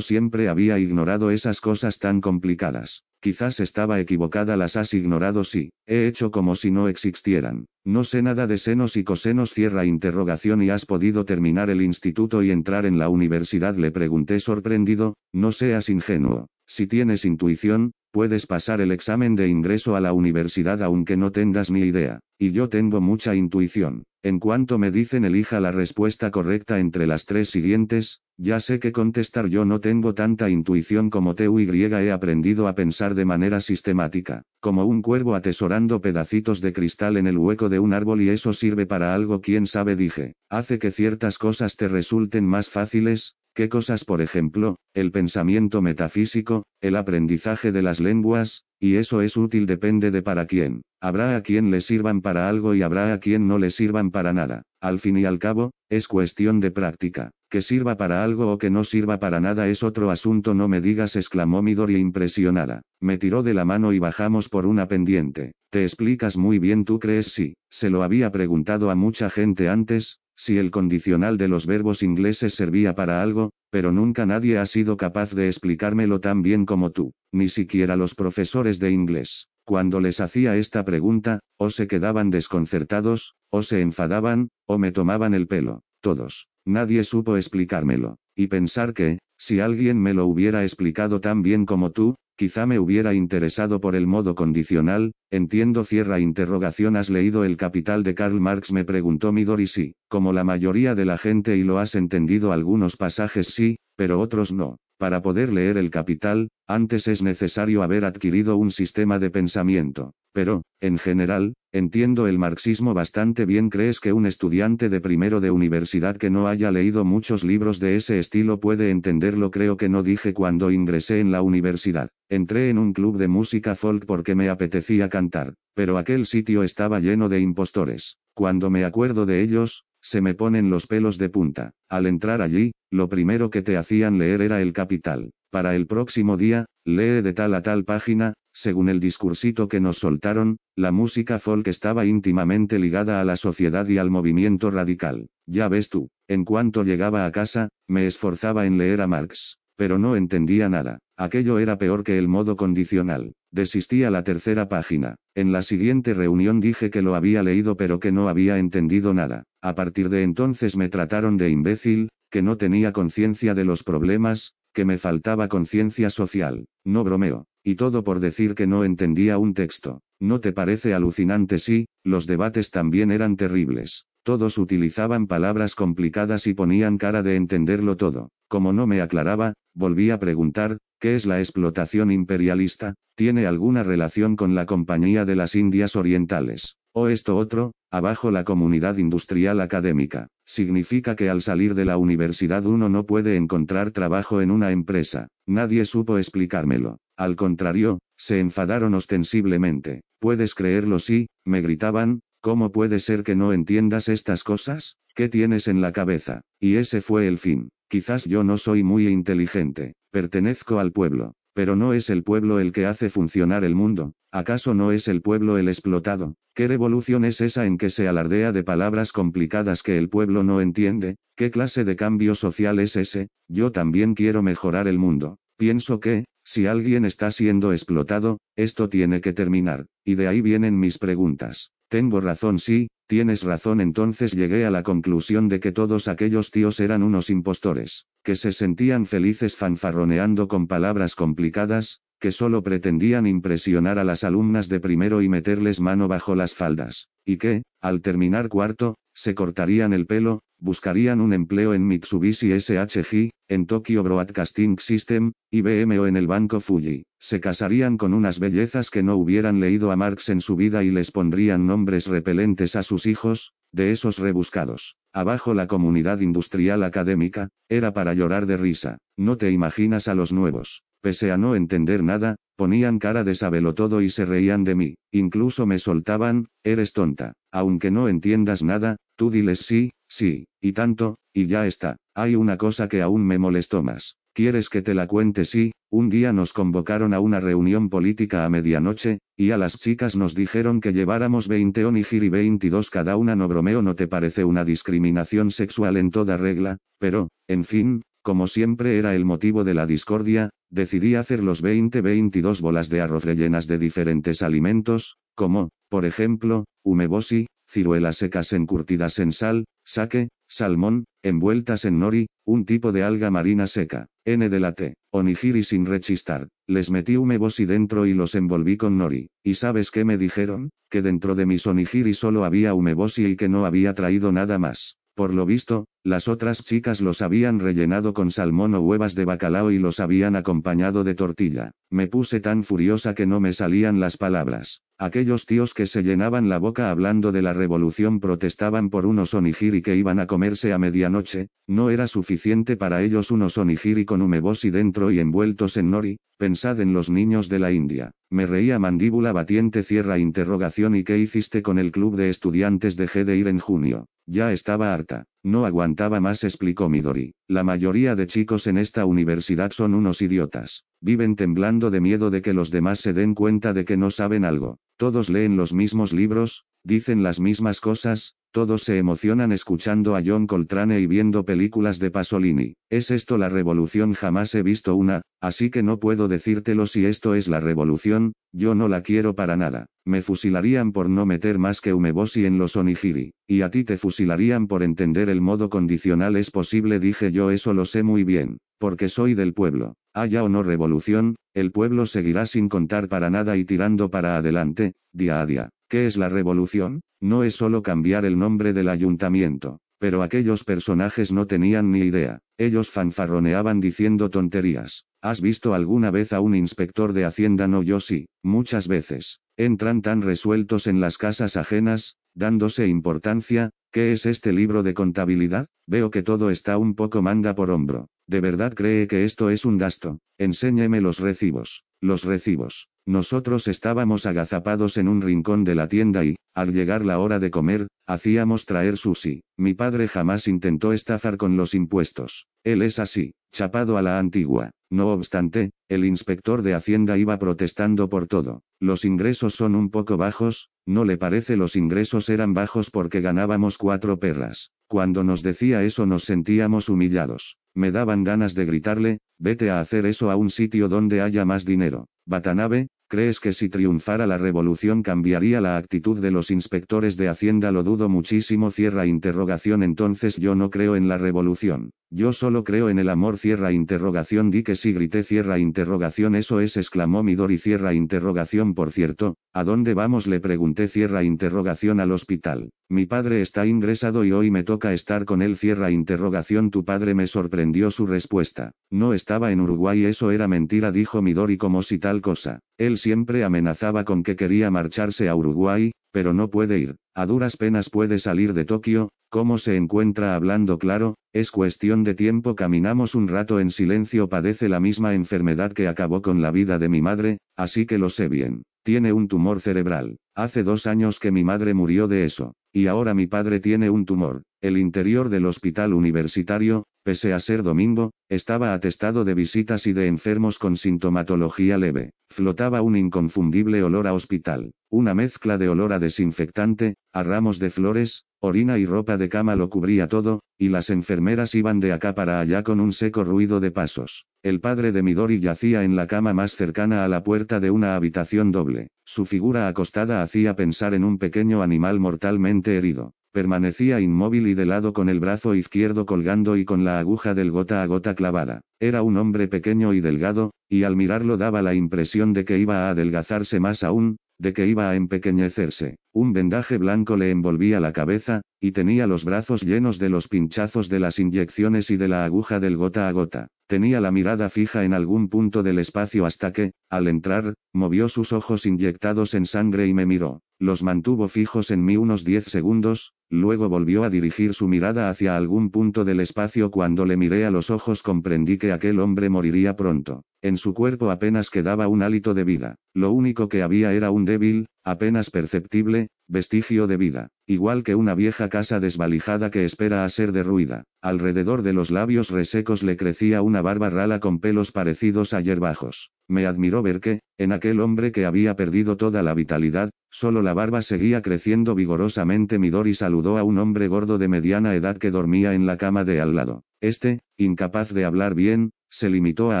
siempre había ignorado esas cosas tan complicadas. Quizás estaba equivocada, las has ignorado sí, he hecho como si no existieran. No sé nada de senos y cosenos cierra interrogación y has podido terminar el instituto y entrar en la universidad le pregunté sorprendido, no seas ingenuo. Si tienes intuición, puedes pasar el examen de ingreso a la universidad aunque no tengas ni idea. Y yo tengo mucha intuición. En cuanto me dicen elija la respuesta correcta entre las tres siguientes, ya sé que contestar yo no tengo tanta intuición como TUY he aprendido a pensar de manera sistemática, como un cuervo atesorando pedacitos de cristal en el hueco de un árbol y eso sirve para algo quién sabe dije, hace que ciertas cosas te resulten más fáciles, ¿Qué cosas por ejemplo? El pensamiento metafísico, el aprendizaje de las lenguas, y eso es útil depende de para quién. Habrá a quien le sirvan para algo y habrá a quien no le sirvan para nada. Al fin y al cabo, es cuestión de práctica. Que sirva para algo o que no sirva para nada es otro asunto no me digas exclamó Midori impresionada. Me tiró de la mano y bajamos por una pendiente. Te explicas muy bien tú crees sí. Se lo había preguntado a mucha gente antes, si el condicional de los verbos ingleses servía para algo, pero nunca nadie ha sido capaz de explicármelo tan bien como tú, ni siquiera los profesores de inglés. Cuando les hacía esta pregunta, o se quedaban desconcertados, o se enfadaban, o me tomaban el pelo, todos. Nadie supo explicármelo. Y pensar que, si alguien me lo hubiera explicado tan bien como tú, Quizá me hubiera interesado por el modo condicional, entiendo cierra interrogación ¿Has leído El Capital de Karl Marx? me preguntó Midori sí, como la mayoría de la gente y lo has entendido algunos pasajes sí, pero otros no. Para poder leer El Capital, antes es necesario haber adquirido un sistema de pensamiento. Pero, en general, entiendo el marxismo bastante bien. ¿Crees que un estudiante de primero de universidad que no haya leído muchos libros de ese estilo puede entenderlo? Creo que no dije cuando ingresé en la universidad. Entré en un club de música folk porque me apetecía cantar, pero aquel sitio estaba lleno de impostores. Cuando me acuerdo de ellos, se me ponen los pelos de punta. Al entrar allí, lo primero que te hacían leer era el capital. Para el próximo día, lee de tal a tal página, según el discursito que nos soltaron, la música folk estaba íntimamente ligada a la sociedad y al movimiento radical. Ya ves tú, en cuanto llegaba a casa, me esforzaba en leer a Marx, pero no entendía nada. Aquello era peor que el modo condicional. Desistí a la tercera página. En la siguiente reunión dije que lo había leído pero que no había entendido nada. A partir de entonces me trataron de imbécil, que no tenía conciencia de los problemas, que me faltaba conciencia social. No bromeo. Y todo por decir que no entendía un texto. ¿No te parece alucinante? Sí, los debates también eran terribles. Todos utilizaban palabras complicadas y ponían cara de entenderlo todo. Como no me aclaraba, volví a preguntar, ¿qué es la explotación imperialista? ¿Tiene alguna relación con la Compañía de las Indias Orientales? O esto otro, abajo la comunidad industrial académica. Significa que al salir de la universidad uno no puede encontrar trabajo en una empresa. Nadie supo explicármelo. Al contrario, se enfadaron ostensiblemente. ¿Puedes creerlo? Sí, me gritaban, ¿cómo puede ser que no entiendas estas cosas? ¿Qué tienes en la cabeza? Y ese fue el fin. Quizás yo no soy muy inteligente, pertenezco al pueblo, Pero no es el pueblo el que hace funcionar el mundo, ¿acaso no es el pueblo el explotado? ¿Qué revolución es esa en que se alardea de palabras complicadas que el pueblo no entiende? ¿Qué clase de cambio social es ese? Yo también quiero mejorar el mundo. Pienso que, si alguien está siendo explotado, esto tiene que terminar. Y de ahí vienen mis preguntas. Tengo razón, sí, tienes razón. Entonces llegué a la conclusión de que todos aquellos tíos eran unos impostores, que se sentían felices fanfarroneando con palabras complicadas, que solo pretendían impresionar a las alumnas de primero y meterles mano bajo las faldas, y que, al terminar cuarto, se cortarían el pelo, buscarían un empleo en Mitsubishi SHG, en Tokyo Broadcasting System, IBM o en el Banco Fuji, se casarían con unas bellezas que no hubieran leído a Marx en su vida y les pondrían nombres repelentes a sus hijos, de esos rebuscados. Abajo la comunidad industrial académica, era para llorar de risa, no te imaginas a los nuevos, Pese a no entender nada, ponían cara de sabelo todo y se reían de mí, incluso me soltaban, eres tonta, aunque no entiendas nada, tú diles sí, sí, y tanto, y ya está. Hay una cosa que aún me molestó más. ¿Quieres que te la cuente? Sí, un día nos convocaron a una reunión política a medianoche, y a las chicas nos dijeron que lleváramos 20 onigiri 22 cada una no bromeo no te parece una discriminación sexual en toda regla, pero, en fin, como siempre era el motivo de la discordia, decidí hacer los 20-22 bolas de arroz rellenas de diferentes alimentos, como, por ejemplo, umeboshi, ciruelas secas encurtidas en sal, sake, salmón, envueltas en nori, un tipo de alga marina seca, n de la T, onigiri sin rechistar. Les metí umeboshi dentro y los envolví con nori. ¿Y sabes qué me dijeron? Que dentro de mis onigiri solo había umeboshi y que no había traído nada más. Por lo visto, las otras chicas los habían rellenado con salmón o huevas de bacalao y los habían acompañado de tortilla. Me puse tan furiosa que no me salían las palabras. Aquellos tíos que se llenaban la boca hablando de la revolución protestaban por unos onigiri que iban a comerse a medianoche, no era suficiente para ellos unos onigiri con umeboshi dentro y envueltos en nori, pensad en los niños de la India. Me reía mandíbula batiente cierra interrogación y qué hiciste con el club de estudiantes dejé de ir en junio. Ya estaba harta. No aguantaba más explicó Midori. La mayoría de chicos en esta universidad son unos idiotas. Viven temblando de miedo de que los demás se den cuenta de que no saben algo. Todos leen los mismos libros, dicen las mismas cosas, todos se emocionan escuchando a John Coltrane y viendo películas de Pasolini. ¿Es esto la revolución? Jamás he visto una, así que no puedo decírtelo si esto es la revolución, yo no la quiero para nada. Me fusilarían por no meter más que umeboshi en los onigiri. Y a ti te fusilarían por entender el modo condicional es posible dije yo eso lo sé muy bien, porque soy del pueblo. Haya o no revolución, el pueblo seguirá sin contar para nada y tirando para adelante, día a día. ¿Qué es la revolución? No es solo cambiar el nombre del ayuntamiento. Pero aquellos personajes no tenían ni idea. Ellos fanfarroneaban diciendo tonterías. ¿Has visto alguna vez a un inspector de Hacienda? No, yo sí, muchas veces. Entran tan resueltos en las casas ajenas, dándose importancia, ¿qué es este libro de contabilidad? Veo que todo está un poco manda por hombro. ¿De verdad cree que esto es un gasto? Enséñeme los recibos. Los recibos. Nosotros estábamos agazapados en un rincón de la tienda y, al llegar la hora de comer, hacíamos traer sushi. Mi padre jamás intentó estafar con los impuestos. Él es así, chapado a la antigua. No obstante, el inspector de Hacienda iba protestando por todo. Los ingresos son un poco bajos, ¿no le parece los ingresos eran bajos porque ganábamos cuatro perras? Cuando nos decía eso nos sentíamos humillados. Me daban ganas de gritarle, vete a hacer eso a un sitio donde haya más dinero. Batanabe, ¿crees que si triunfara la revolución cambiaría la actitud de los inspectores de Hacienda? Lo dudo muchísimo. Cierra interrogación. Entonces yo no creo en la revolución. Yo solo creo en el amor. Cierra interrogación. Di que sí grité. Cierra interrogación. Eso es exclamó Midori. Cierra interrogación. Por cierto, ¿a dónde vamos? Le pregunté. Cierra interrogación al hospital. Mi padre está ingresado y hoy me toca estar con él. Cierra interrogación. Tu padre me sorprendió su respuesta. No estaba en Uruguay. Eso era mentira. Dijo Midori como si tal cosa. Él siempre amenazaba con que quería marcharse a Uruguay, pero no puede ir. A duras penas puede salir de Tokio, ¿cómo se encuentra hablando claro? Es cuestión de tiempo caminamos un rato en silencio padece la misma enfermedad que acabó con la vida de mi madre, así que lo sé bien. Tiene un tumor cerebral. Hace dos años que mi madre murió de eso. Y ahora mi padre tiene un tumor. El interior del hospital universitario, pese a ser domingo, estaba atestado de visitas y de enfermos con sintomatología leve. Flotaba un inconfundible olor a hospital, una mezcla de olor a desinfectante, a ramos de flores, orina y ropa de cama lo cubría todo, y las enfermeras iban de acá para allá con un seco ruido de pasos. El padre de Midori yacía en la cama más cercana a la puerta de una habitación doble. Su figura acostada hacía pensar en un pequeño animal mortalmente herido. Permanecía inmóvil y de lado con el brazo izquierdo colgando y con la aguja del gota a gota clavada. Era un hombre pequeño y delgado, y al mirarlo daba la impresión de que iba a adelgazarse más aún, de que iba a empequeñecerse. Un vendaje blanco le envolvía la cabeza, y tenía los brazos llenos de los pinchazos de las inyecciones y de la aguja del gota a gota. Tenía la mirada fija en algún punto del espacio hasta que, al entrar, movió sus ojos inyectados en sangre y me miró. Los mantuvo fijos en mí unos diez segundos, luego volvió a dirigir su mirada hacia algún punto del espacio cuando le miré a los ojos comprendí que aquel hombre moriría pronto. En su cuerpo apenas quedaba un hálito de vida. Lo único que había era un débil, apenas perceptible, vestigio de vida, igual que una vieja casa desvalijada que espera a ser derruida. Alrededor de los labios resecos le crecía una barba rala con pelos parecidos a yerbajos. Me admiró ver que, en aquel hombre que había perdido toda la vitalidad, solo la barba seguía creciendo vigorosamente. Midori saludó a un hombre gordo de mediana edad que dormía en la cama de al lado. Este, incapaz de hablar bien, se limitó a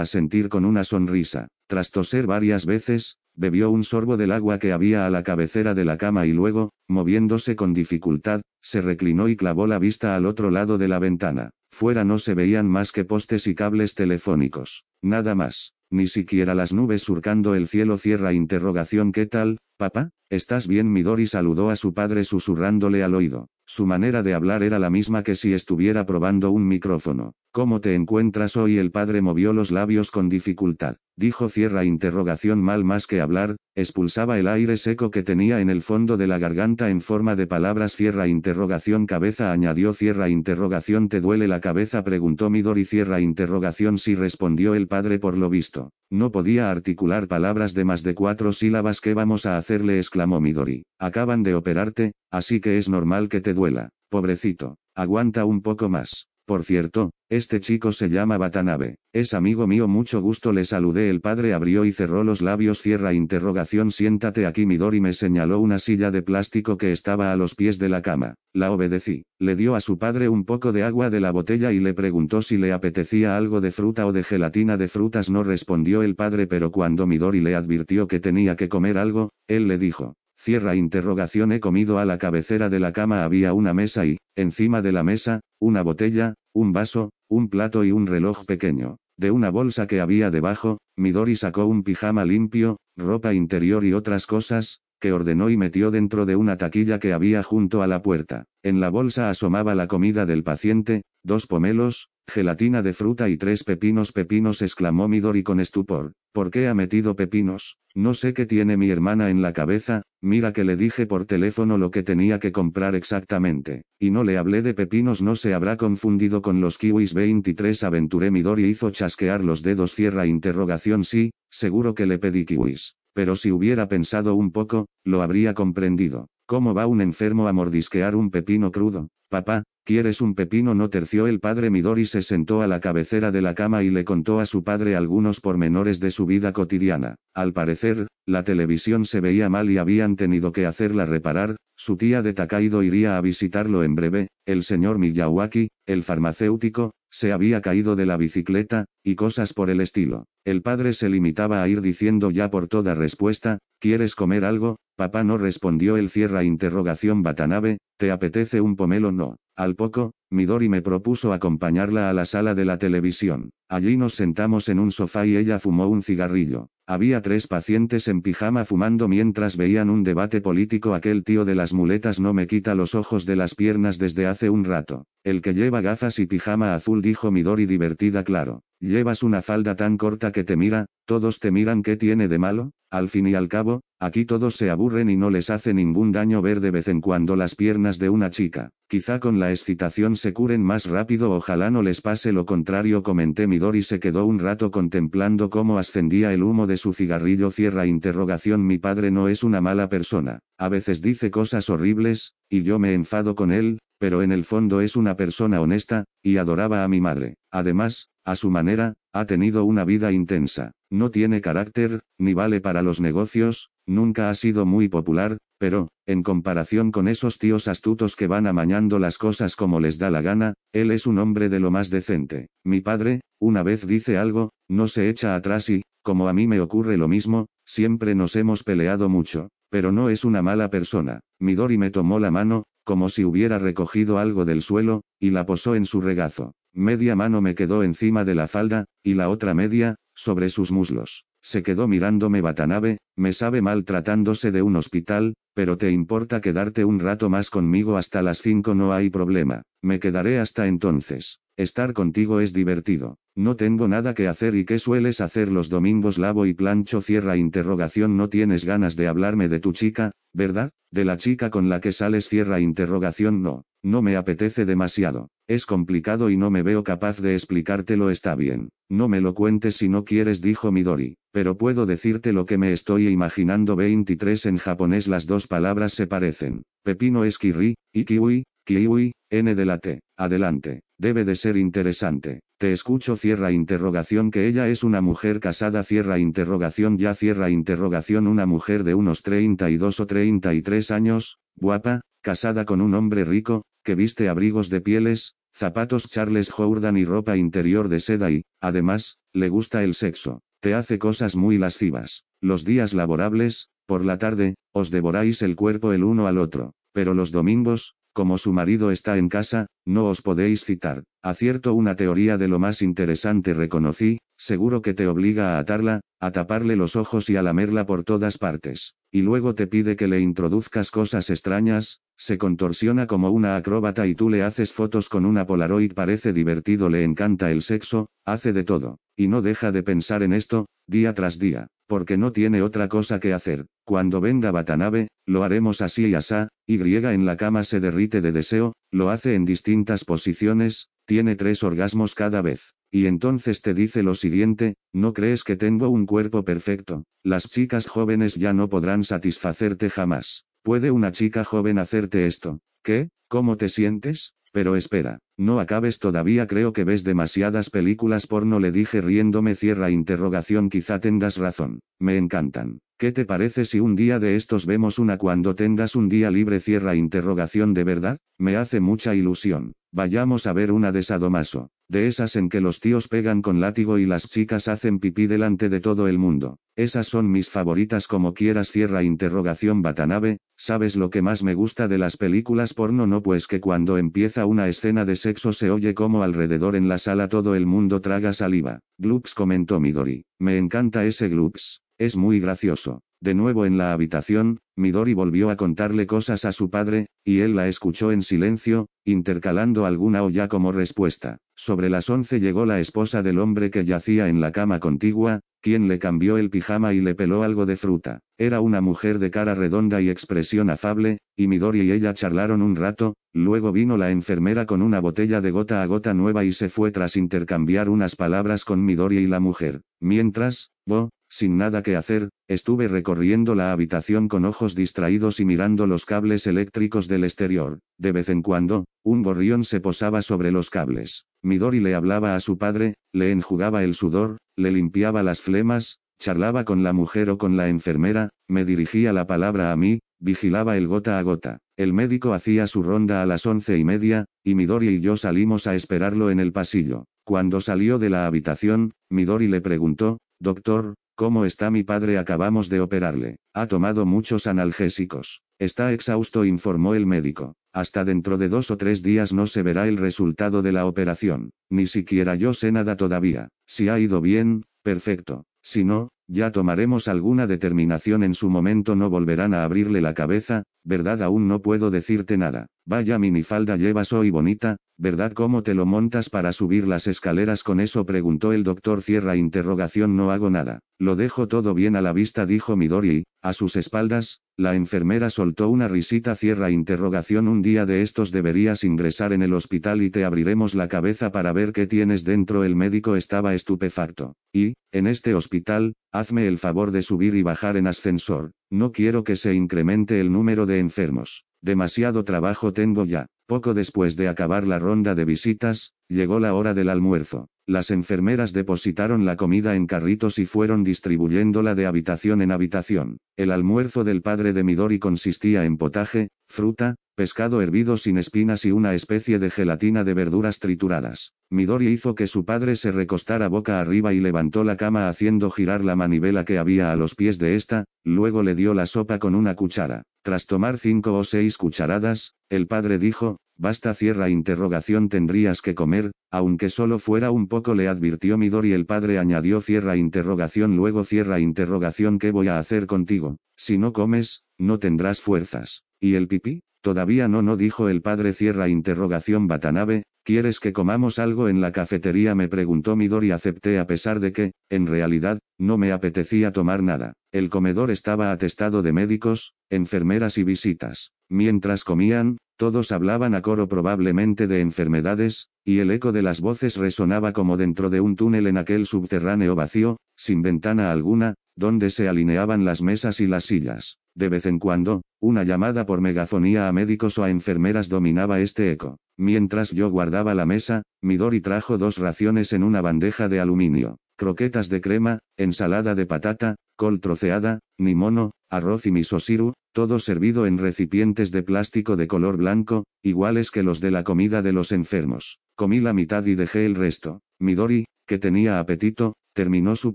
asentir con una sonrisa. Tras toser varias veces, bebió un sorbo del agua que había a la cabecera de la cama y luego, moviéndose con dificultad, se reclinó y clavó la vista al otro lado de la ventana. Fuera no se veían más que postes y cables telefónicos. Nada más. Ni siquiera las nubes surcando el cielo cierra interrogación ¿Qué tal, papá? ¿Estás bien? Midori saludó a su padre susurrándole al oído. Su manera de hablar era la misma que si estuviera probando un micrófono. ¿Cómo te encuentras hoy? El padre movió los labios con dificultad. Dijo cierra interrogación mal más que hablar, expulsaba el aire seco que tenía en el fondo de la garganta en forma de palabras cierra interrogación cabeza añadió cierra interrogación te duele la cabeza preguntó Midori cierra interrogación sí respondió el padre por lo visto. No podía articular palabras de más de cuatro sílabas ¿Qué vamos a hacerle? Exclamó Midori. Acaban de operarte, así que es normal que te duela. Pobrecito. Aguanta un poco más. Por cierto, este chico se llama Batanabe. Es amigo mío mucho gusto le saludé el padre abrió y cerró los labios cierra interrogación siéntate aquí Midori me señaló una silla de plástico que estaba a los pies de la cama. La obedecí. Le dio a su padre un poco de agua de la botella y le preguntó si le apetecía algo de fruta o de gelatina de frutas no respondió el padre pero cuando Midori le advirtió que tenía que comer algo, él le dijo, Cierra interrogación he comido a la cabecera de la cama había una mesa y, encima de la mesa, una botella, un vaso, un plato y un reloj pequeño. De una bolsa que había debajo, Midori sacó un pijama limpio, ropa interior y otras cosas, que ordenó y metió dentro de una taquilla que había junto a la puerta. En la bolsa asomaba la comida del paciente, dos pomelos, gelatina de fruta y tres pepinos pepinos exclamó Midori con estupor. ¿Por qué ha metido pepinos? No sé qué tiene mi hermana en la cabeza, mira que le dije por teléfono lo que tenía que comprar exactamente. Y no le hablé de pepinos no se habrá confundido con los kiwis 23 aventuré Midori hizo chasquear los dedos cierra interrogación sí, seguro que le pedí kiwis. Pero si hubiera pensado un poco, lo habría comprendido. ¿Cómo va un enfermo a mordisquear un pepino crudo? Papá, ¿Quieres un pepino? No terció el padre Midori se sentó a la cabecera de la cama y le contó a su padre algunos pormenores de su vida cotidiana. Al parecer, la televisión se veía mal y habían tenido que hacerla reparar, su tía de Takaido iría a visitarlo en breve, el señor Miyawaki, el farmacéutico, se había caído de la bicicleta, y cosas por el estilo. El padre se limitaba a ir diciendo ya por toda respuesta, ¿quieres comer algo? Papá no respondió el cierra interrogación Batanabe, ¿te apetece un pomelo? No. Al poco, Midori me propuso acompañarla a la sala de la televisión. Allí nos sentamos en un sofá y ella fumó un cigarrillo. Había tres pacientes en pijama fumando mientras veían un debate político. Aquel tío de las muletas no me quita los ojos de las piernas desde hace un rato. El que lleva gafas y pijama azul dijo Midori divertida claro. Llevas una falda tan corta que te mira, todos te miran qué tiene de malo, al fin y al cabo, aquí todos se aburren y no les hace ningún daño ver de vez en cuando las piernas de una chica. Quizá con la excitación se curen más rápido ojalá no les pase lo contrario comenté Midori se quedó un rato contemplando cómo ascendía el humo de su cigarrillo cierra interrogación mi padre no es una mala persona, a veces dice cosas horribles, y yo me enfado con él, pero en el fondo es una persona honesta, y adoraba a mi madre. Además, a su manera, ha tenido una vida intensa. No tiene carácter, ni vale para los negocios, nunca ha sido muy popular, pero, en comparación con esos tíos astutos que van amañando las cosas como les da la gana, él es un hombre de lo más decente. Mi padre, una vez dice algo, no se echa atrás y, como a mí me ocurre lo mismo, siempre nos hemos peleado mucho, pero no es una mala persona. Midori me tomó la mano, como si hubiera recogido algo del suelo, y la posó en su regazo. Media mano me quedó encima de la falda, y la otra media, sobre sus muslos. Se quedó mirándome Batanabe, me sabe mal tratándose de un hospital, pero te importa quedarte un rato más conmigo hasta las cinco no hay problema. Me quedaré hasta entonces. Estar contigo es divertido. No tengo nada que hacer y qué sueles hacer los domingos lavo y plancho cierra interrogación no tienes ganas de hablarme de tu chica, ¿verdad? De la chica con la que sales cierra interrogación no. No me apetece demasiado. Es complicado y no me veo capaz de explicártelo está bien. No me lo cuentes si no quieres dijo Midori. Pero puedo decirte lo que me estoy imaginando 23 en japonés las dos palabras se parecen. Pepino es kiri, y kiwi, kiwi, n de la T. Adelante. Debe de ser interesante. Te escucho cierra interrogación que ella es una mujer casada cierra interrogación ya cierra interrogación una mujer de unos 32 o 33 años, guapa, casada con un hombre rico, que viste abrigos de pieles, zapatos Charles Jourdan y ropa interior de seda y, además, le gusta el sexo. Te hace cosas muy lascivas. Los días laborables, por la tarde, os devoráis el cuerpo el uno al otro. Pero los domingos, como su marido está en casa, no os podéis citar. Acierto una teoría de lo más interesante reconocí, seguro que te obliga a atarla, a taparle los ojos y a lamerla por todas partes. Y luego te pide que le introduzcas cosas extrañas, se contorsiona como una acróbata y tú le haces fotos con una Polaroid parece divertido le encanta el sexo, hace de todo. Y no deja de pensar en esto, día tras día, porque no tiene otra cosa que hacer. Cuando venga Batanabe, lo haremos así y asá, y en la cama se derrite de deseo, lo hace en distintas posiciones, tiene tres orgasmos cada vez. Y entonces te dice lo siguiente, ¿no crees que tengo un cuerpo perfecto? Las chicas jóvenes ya no podrán satisfacerte jamás. ¿Puede una chica joven hacerte esto? ¿Qué? ¿Cómo te sientes? Pero espera, no acabes todavía creo que ves demasiadas películas porno le dije riéndome cierra interrogación quizá tengas razón, me encantan. ¿Qué te parece si un día de estos vemos una cuando tengas un día libre cierra interrogación de verdad? Me hace mucha ilusión. Vayamos a ver una de Sadomaso, de esas en que los tíos pegan con látigo y las chicas hacen pipí delante de todo el mundo. Esas son mis favoritas como quieras cierra interrogación Batanabe, ¿sabes lo que más me gusta de las películas porno no pues que cuando empieza una escena de sexo se oye como alrededor en la sala todo el mundo traga saliva. Gloops comentó Midori, me encanta ese Gloops, es muy gracioso. De nuevo en la habitación, Midori volvió a contarle cosas a su padre, y él la escuchó en silencio, intercalando alguna olla como respuesta. Sobre las once llegó la esposa del hombre que yacía en la cama contigua, quien le cambió el pijama y le peló algo de fruta. Era una mujer de cara redonda y expresión afable, y Midori y ella charlaron un rato, luego vino la enfermera con una botella de gota a gota nueva y se fue tras intercambiar unas palabras con Midori y la mujer. Mientras, Bo, sin nada que hacer, estuve recorriendo la habitación con ojos distraídos y mirando los cables eléctricos del exterior. De vez en cuando, un gorrión se posaba sobre los cables. Midori le hablaba a su padre, le enjugaba el sudor, le limpiaba las flemas, charlaba con la mujer o con la enfermera, me dirigía la palabra a mí, vigilaba el gota a gota. El médico hacía su ronda a las once y media, y Midori y yo salimos a esperarlo en el pasillo. Cuando salió de la habitación, Midori le preguntó, Doctor, ¿Cómo está mi padre? Acabamos de operarle. Ha tomado muchos analgésicos. Está exhausto, informó el médico. Hasta dentro de dos o tres días no se verá el resultado de la operación. Ni siquiera yo sé nada todavía. Si ha ido bien, perfecto. Si no, ya tomaremos alguna determinación en su momento no volverán a abrirle la cabeza, ¿verdad? Aún no puedo decirte nada. Vaya minifalda llevas hoy bonita, ¿verdad? ¿Cómo te lo montas para subir las escaleras con eso? preguntó el doctor cierra interrogación no hago nada. Lo dejo todo bien a la vista dijo Midori, a sus espaldas, la enfermera soltó una risita cierra interrogación un día de estos deberías ingresar en el hospital y te abriremos la cabeza para ver qué tienes dentro el médico estaba estupefacto. Y, en este hospital, hazme el favor de subir y bajar en ascensor, no quiero que se incremente el número de enfermos. demasiado trabajo tengo ya. Poco después de acabar la ronda de visitas, llegó la hora del almuerzo. Las enfermeras depositaron la comida en carritos y fueron distribuyéndola de habitación en habitación. El almuerzo del padre de Midori consistía en potaje, fruta, pescado hervido sin espinas y una especie de gelatina de verduras trituradas. Midori hizo que su padre se recostara boca arriba y levantó la cama haciendo girar la manivela que había a los pies de esta, luego le dio la sopa con una cuchara. Tras tomar cinco o seis cucharadas, el padre dijo, basta cierra interrogación tendrías que comer, aunque solo fuera un poco le advirtió Midori el padre añadió cierra interrogación luego cierra interrogación ¿qué voy a hacer contigo? Si no comes, no tendrás fuerzas. ¿Y el pipí? Todavía no no dijo el padre cierra interrogación Batanabe, ¿quieres que comamos algo en la cafetería? me preguntó Midori acepté a pesar de que, en realidad, no me apetecía tomar nada. El comedor estaba atestado de médicos, enfermeras y visitas. Mientras comían, todos hablaban a coro probablemente de enfermedades, y el eco de las voces resonaba como dentro de un túnel en aquel subterráneo vacío, sin ventana alguna, donde se alineaban las mesas y las sillas. De vez en cuando, una llamada por megafonía a médicos o a enfermeras dominaba este eco. Mientras yo guardaba la mesa, Midori trajo dos raciones en una bandeja de aluminio. Croquetas de crema, ensalada de patata, col troceada, mono, arroz y misosiru, todo servido en recipientes de plástico de color blanco, iguales que los de la comida de los enfermos. Comí la mitad y dejé el resto. Midori, que tenía apetito, terminó su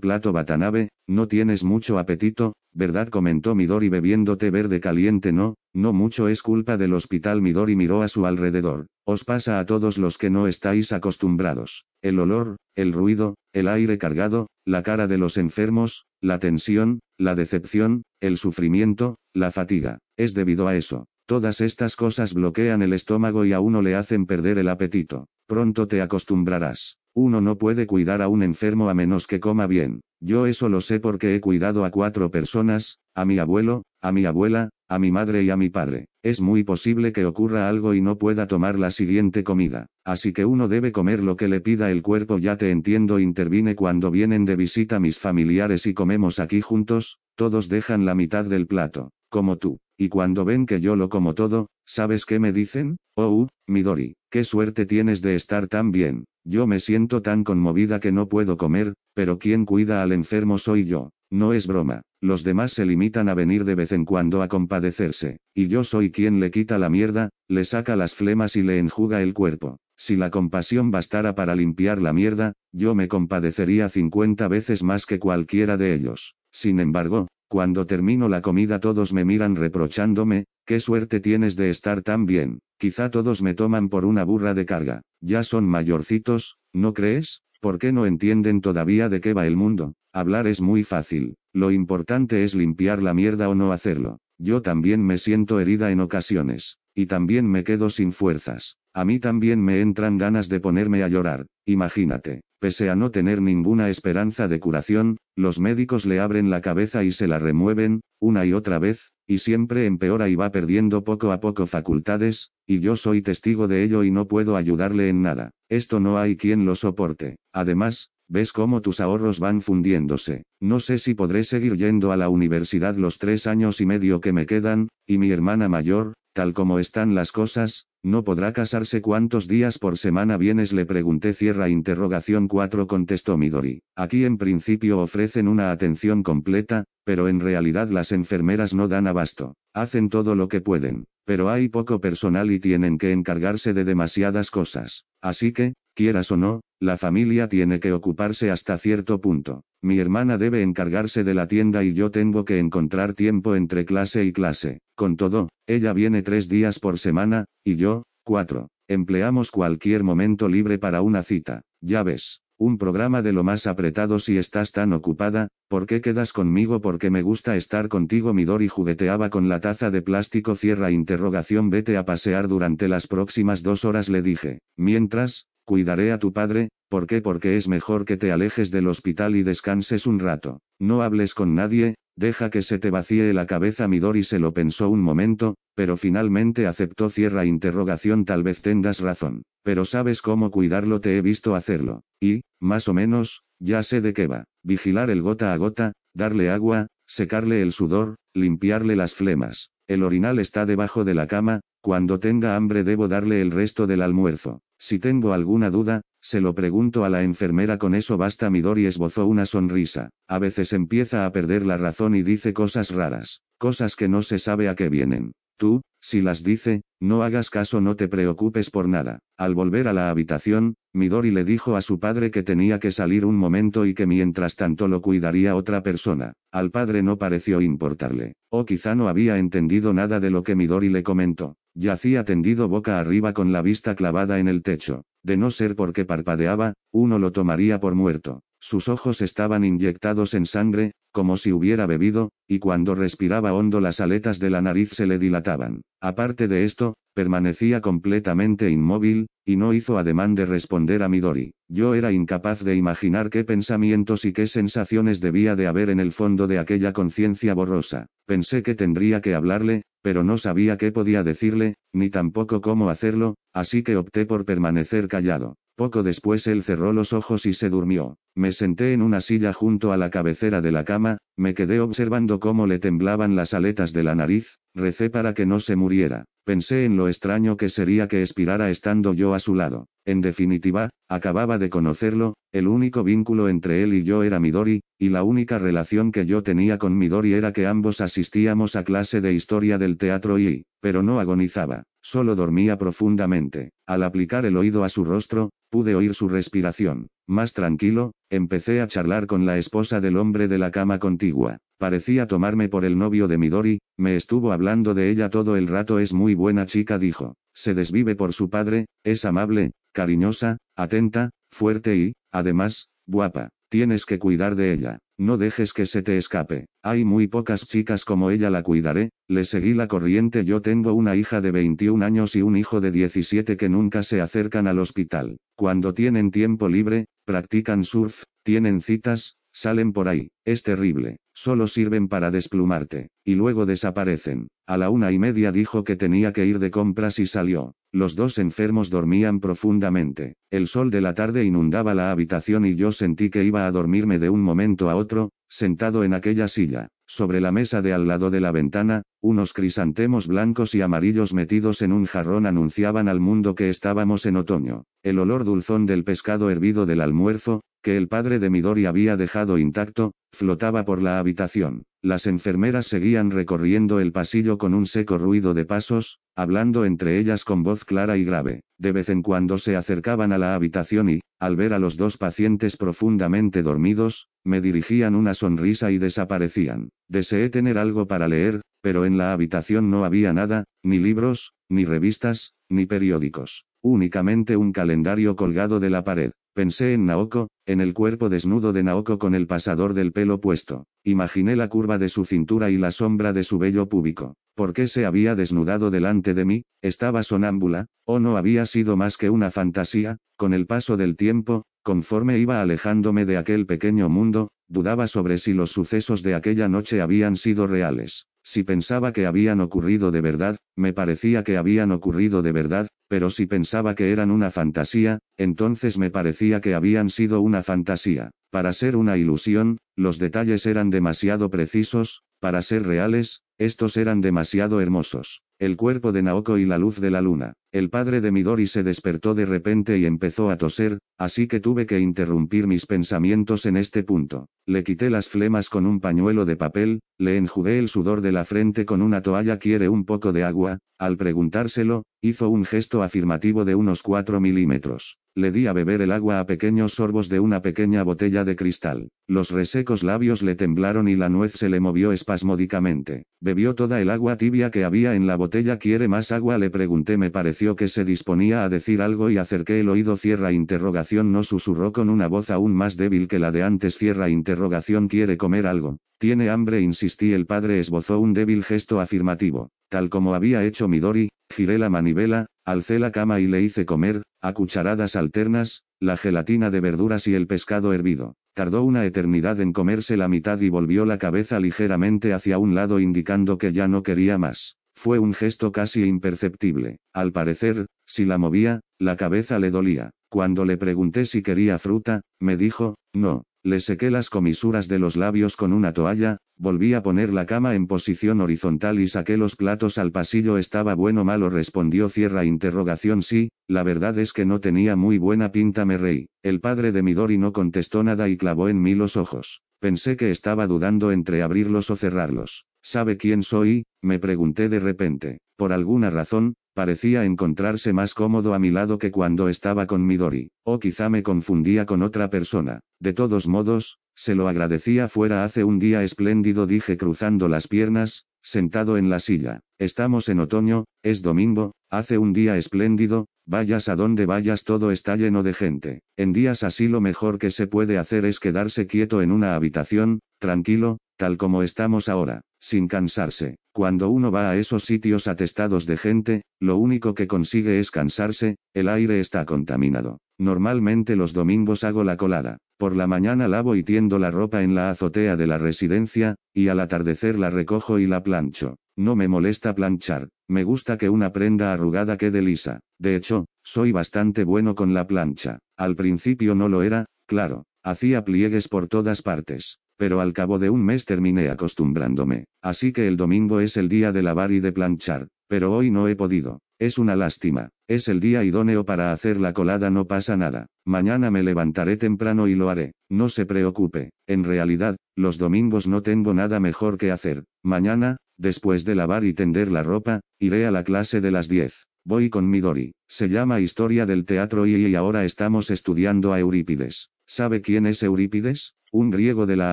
plato Batanabe, no tienes mucho apetito, ¿verdad? comentó Midori bebiendo té verde caliente no, no mucho es culpa del hospital Midori miró a su alrededor. Os pasa a todos los que no estáis acostumbrados. El olor, el ruido, el aire cargado, la cara de los enfermos, la tensión, la decepción, el sufrimiento, la fatiga. Es debido a eso. Todas estas cosas bloquean el estómago y a uno le hacen perder el apetito. Pronto te acostumbrarás. Uno no puede cuidar a un enfermo a menos que coma bien. Yo eso lo sé porque he cuidado a cuatro personas, a mi abuelo, a mi abuela, a mi madre y a mi padre. Es muy posible que ocurra algo y no pueda tomar la siguiente comida. Así que uno debe comer lo que le pida el cuerpo. Ya te entiendo, intervine cuando vienen de visita mis familiares y comemos aquí juntos, todos dejan la mitad del plato, como tú. Y cuando ven que yo lo como todo, ¿sabes qué me dicen? Oh, Midori, qué suerte tienes de estar tan bien. Yo me siento tan conmovida que no puedo comer, pero quien cuida al enfermo soy yo. No es broma. Los demás se limitan a venir de vez en cuando a compadecerse, y yo soy quien le quita la mierda, le saca las flemas y le enjuga el cuerpo. Si la compasión bastara para limpiar la mierda, yo me compadecería 50 veces más que cualquiera de ellos. Sin embargo, cuando termino la comida todos me miran reprochándome, qué suerte tienes de estar tan bien. Quizá todos me toman por una burra de carga. Ya son mayorcitos, ¿no crees? ¿Por qué no entienden todavía de qué va el mundo? Hablar es muy fácil. Lo importante es limpiar la mierda o no hacerlo. Yo también me siento herida en ocasiones. Y también me quedo sin fuerzas. A mí también me entran ganas de ponerme a llorar. Imagínate. Pese a no tener ninguna esperanza de curación, los médicos le abren la cabeza y se la remueven, una y otra vez, y siempre empeora y va perdiendo poco a poco facultades, y yo soy testigo de ello y no puedo ayudarle en nada. Esto no hay quien lo soporte. Además, ves cómo tus ahorros van fundiéndose. No sé si podré seguir yendo a la universidad los tres años y medio que me quedan, y mi hermana mayor, tal como están las cosas, ¿No podrá casarse cuántos días por semana vienes? Le pregunté cierra interrogación 4 contestó Midori. Aquí en principio ofrecen una atención completa, pero en realidad las enfermeras no dan abasto. Hacen todo lo que pueden, pero hay poco personal y tienen que encargarse de demasiadas cosas. Así que, quieras o no, la familia tiene que ocuparse hasta cierto punto. Mi hermana debe encargarse de la tienda y yo tengo que encontrar tiempo entre clase y clase. Con todo, ella viene tres días por semana, y yo, cuatro. Empleamos cualquier momento libre para una cita. Ya ves. Un programa de lo más apretado si estás tan ocupada, ¿por qué quedas conmigo? Porque me gusta estar contigo. Midori jugueteaba con la taza de plástico. Cierra interrogación. Vete a pasear durante las próximas dos horas le dije. Mientras, cuidaré a tu padre, ¿por qué? Porque es mejor que te alejes del hospital y descanses un rato. No hables con nadie, Deja que se te vacíe la cabeza Midori se lo pensó un momento, pero finalmente aceptó cierra interrogación tal vez tengas razón. Pero sabes cómo cuidarlo te he visto hacerlo. Y, más o menos, ya sé de qué va. Vigilar el gota a gota, darle agua, secarle el sudor, limpiarle las flemas. El orinal está debajo de la cama, cuando tenga hambre debo darle el resto del almuerzo. Si tengo alguna duda, se lo pregunto a la enfermera con eso basta Midori esbozó una sonrisa. A veces empieza a perder la razón y dice cosas raras, cosas que no se sabe a qué vienen. Tú, si las dice, no hagas caso, no te preocupes por nada. Al volver a la habitación, Midori le dijo a su padre que tenía que salir un momento y que mientras tanto lo cuidaría otra persona. Al padre no pareció importarle, o quizá no había entendido nada de lo que Midori le comentó. Yacía tendido boca arriba con la vista clavada en el techo. De no ser porque parpadeaba, uno lo tomaría por muerto. Sus ojos estaban inyectados en sangre, como si hubiera bebido, y cuando respiraba hondo las aletas de la nariz se le dilataban. Aparte de esto, permanecía completamente inmóvil, y no hizo ademán de responder a Midori. Yo era incapaz de imaginar qué pensamientos y qué sensaciones debía de haber en el fondo de aquella conciencia borrosa. Pensé que tendría que hablarle, pero no sabía qué podía decirle, ni tampoco cómo hacerlo, así que opté por permanecer callado. Poco después él cerró los ojos y se durmió. Me senté en una silla junto a la cabecera de la cama, me quedé observando cómo le temblaban las aletas de la nariz, recé para que no se muriera. Pensé en lo extraño que sería que expirara estando yo a su lado. En definitiva, acababa de conocerlo, el único vínculo entre él y yo era Midori, y la única relación que yo tenía con Midori era que ambos asistíamos a clase de historia del teatro y, pero no agonizaba, solo dormía profundamente. Al aplicar el oído a su rostro, pude oír su respiración. Más tranquilo, empecé a charlar con la esposa del hombre de la cama contigua. Parecía tomarme por el novio de Midori, me estuvo hablando de ella todo el rato es muy buena chica dijo. Se desvive por su padre, es amable, cariñosa, atenta, fuerte y, además, guapa. Tienes que cuidar de ella. No dejes que se te escape. Hay muy pocas chicas como ella la cuidaré. Le seguí la corriente. Yo tengo una hija de 21 años y un hijo de 17 que nunca se acercan al hospital. Cuando tienen tiempo libre, practican surf, tienen citas, salen por ahí. Es terrible. Solo sirven para desplumarte. Y luego desaparecen. A la una y media dijo que tenía que ir de compras y salió. Los dos enfermos dormían profundamente. El sol de la tarde inundaba la habitación y yo sentí que iba a dormirme de un momento a otro, sentado en aquella silla. Sobre la mesa de al lado de la ventana, unos crisantemos blancos y amarillos metidos en un jarrón anunciaban al mundo que estábamos en otoño. El olor dulzón del pescado hervido del almuerzo, que el padre de Midori había dejado intacto, flotaba por la habitación. Las enfermeras seguían recorriendo el pasillo con un seco ruido de pasos, hablando entre ellas con voz clara y grave. De vez en cuando se acercaban a la habitación y, al ver a los dos pacientes profundamente dormidos, me dirigían una sonrisa y desaparecían. Deseé tener algo para leer, pero en la habitación no había nada, ni libros, ni revistas, ni periódicos. Únicamente un calendario colgado de la pared. Pensé en Naoko, en el cuerpo desnudo de Naoko con el pasador del pelo puesto. Imaginé la curva de su cintura y la sombra de su vello púbico. ¿Por qué se había desnudado delante de mí? ¿Estaba sonámbula? ¿O no había sido más que una fantasía? Con el paso del tiempo, conforme iba alejándome de aquel pequeño mundo, dudaba sobre si los sucesos de aquella noche habían sido reales. Si pensaba que habían ocurrido de verdad, me parecía que habían ocurrido de verdad, pero si pensaba que eran una fantasía, entonces me parecía que habían sido una fantasía. Para ser una ilusión, los detalles eran demasiado precisos, para ser reales, estos eran demasiado hermosos. El cuerpo de Naoko y la luz de la luna. El padre de Midori se despertó de repente y empezó a toser, así que tuve que interrumpir mis pensamientos en este punto. Le quité las flemas con un pañuelo de papel, le enjugué el sudor de la frente con una toalla. ¿Quiere un poco de agua? Al preguntárselo, hizo un gesto afirmativo de unos 4 milímetros. Le di a beber el agua a pequeños sorbos de una pequeña botella de cristal. Los resecos labios le temblaron y la nuez se le movió espasmódicamente. Bebió toda el agua tibia que había en la botella. ¿Quiere más agua? Le pregunté. Me pareció que se disponía a decir algo y acerqué el oído. Cierra interrogación. No susurró con una voz aún más débil que la de antes. Cierra interrogación. ¿Quiere comer algo? Tiene hambre. Insistí. El padre esbozó un débil gesto afirmativo. Tal como había hecho Midori, giré la manivela, alcé la cama y le hice comer, a cucharadas alternas, la gelatina de verduras y el pescado hervido. Tardó una eternidad en comerse la mitad y volvió la cabeza ligeramente hacia un lado indicando que ya no quería más. Fue un gesto casi imperceptible. Al parecer, si la movía, la cabeza le dolía. Cuando le pregunté si quería fruta, me dijo, no. Le sequé las comisuras de los labios con una toalla, volví a poner la cama en posición horizontal y saqué los platos al pasillo. ¿Estaba bueno malo? respondió Cierra interrogación sí, la verdad es que no tenía muy buena pinta me reí. El padre de Midori no contestó nada y clavó en mí los ojos. Pensé que estaba dudando entre abrirlos o cerrarlos. ¿Sabe quién soy? me pregunté de repente. Por alguna razón, parecía encontrarse más cómodo a mi lado que cuando estaba con Midori, o quizá me confundía con otra persona. De todos modos, se lo agradecía fuera hace un día espléndido dije cruzando las piernas, sentado en la silla. Estamos en otoño, es domingo, hace un día espléndido, vayas a donde vayas todo está lleno de gente. En días así lo mejor que se puede hacer es quedarse quieto en una habitación, tranquilo, tal como estamos ahora, sin cansarse. Cuando uno va a esos sitios atestados de gente, lo único que consigue es cansarse, el aire está contaminado. Normalmente los domingos hago la colada. Por la mañana lavo y tiendo la ropa en la azotea de la residencia, y al atardecer la recojo y la plancho. No me molesta planchar, me gusta que una prenda arrugada quede lisa. De hecho, soy bastante bueno con la plancha. Al principio no lo era, claro, hacía pliegues por todas partes pero al cabo de un mes terminé acostumbrándome. Así que el domingo es el día de lavar y de planchar, pero hoy no he podido. Es una lástima. Es el día idóneo para hacer la colada, no pasa nada. Mañana me levantaré temprano y lo haré. No se preocupe. En realidad, los domingos no tengo nada mejor que hacer. Mañana, después de lavar y tender la ropa, iré a la clase de las 10. Voy con Midori. Se llama Historia del Teatro y, y ahora estamos estudiando a Eurípides. ¿Sabe quién es Eurípides? Un griego de la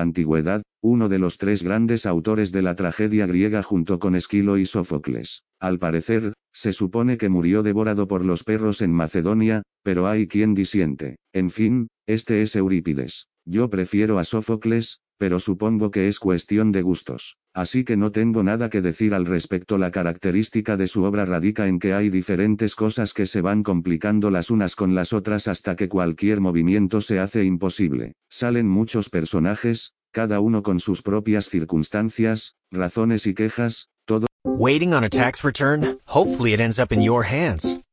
antigüedad, uno de los tres grandes autores de la tragedia griega junto con Esquilo y Sófocles. Al parecer, se supone que murió devorado por los perros en Macedonia, pero hay quien disiente. En fin, este es Eurípides. Yo prefiero a Sófocles, pero supongo que es cuestión de gustos. Así que no tengo nada que decir al respecto. La característica de su obra radica en que hay diferentes cosas que se van complicando las unas con las otras hasta que cualquier movimiento se hace imposible. Salen muchos personajes, cada uno con sus propias circunstancias, razones y quejas, todo. Waiting on a tax return? Hopefully it ends up in your hands.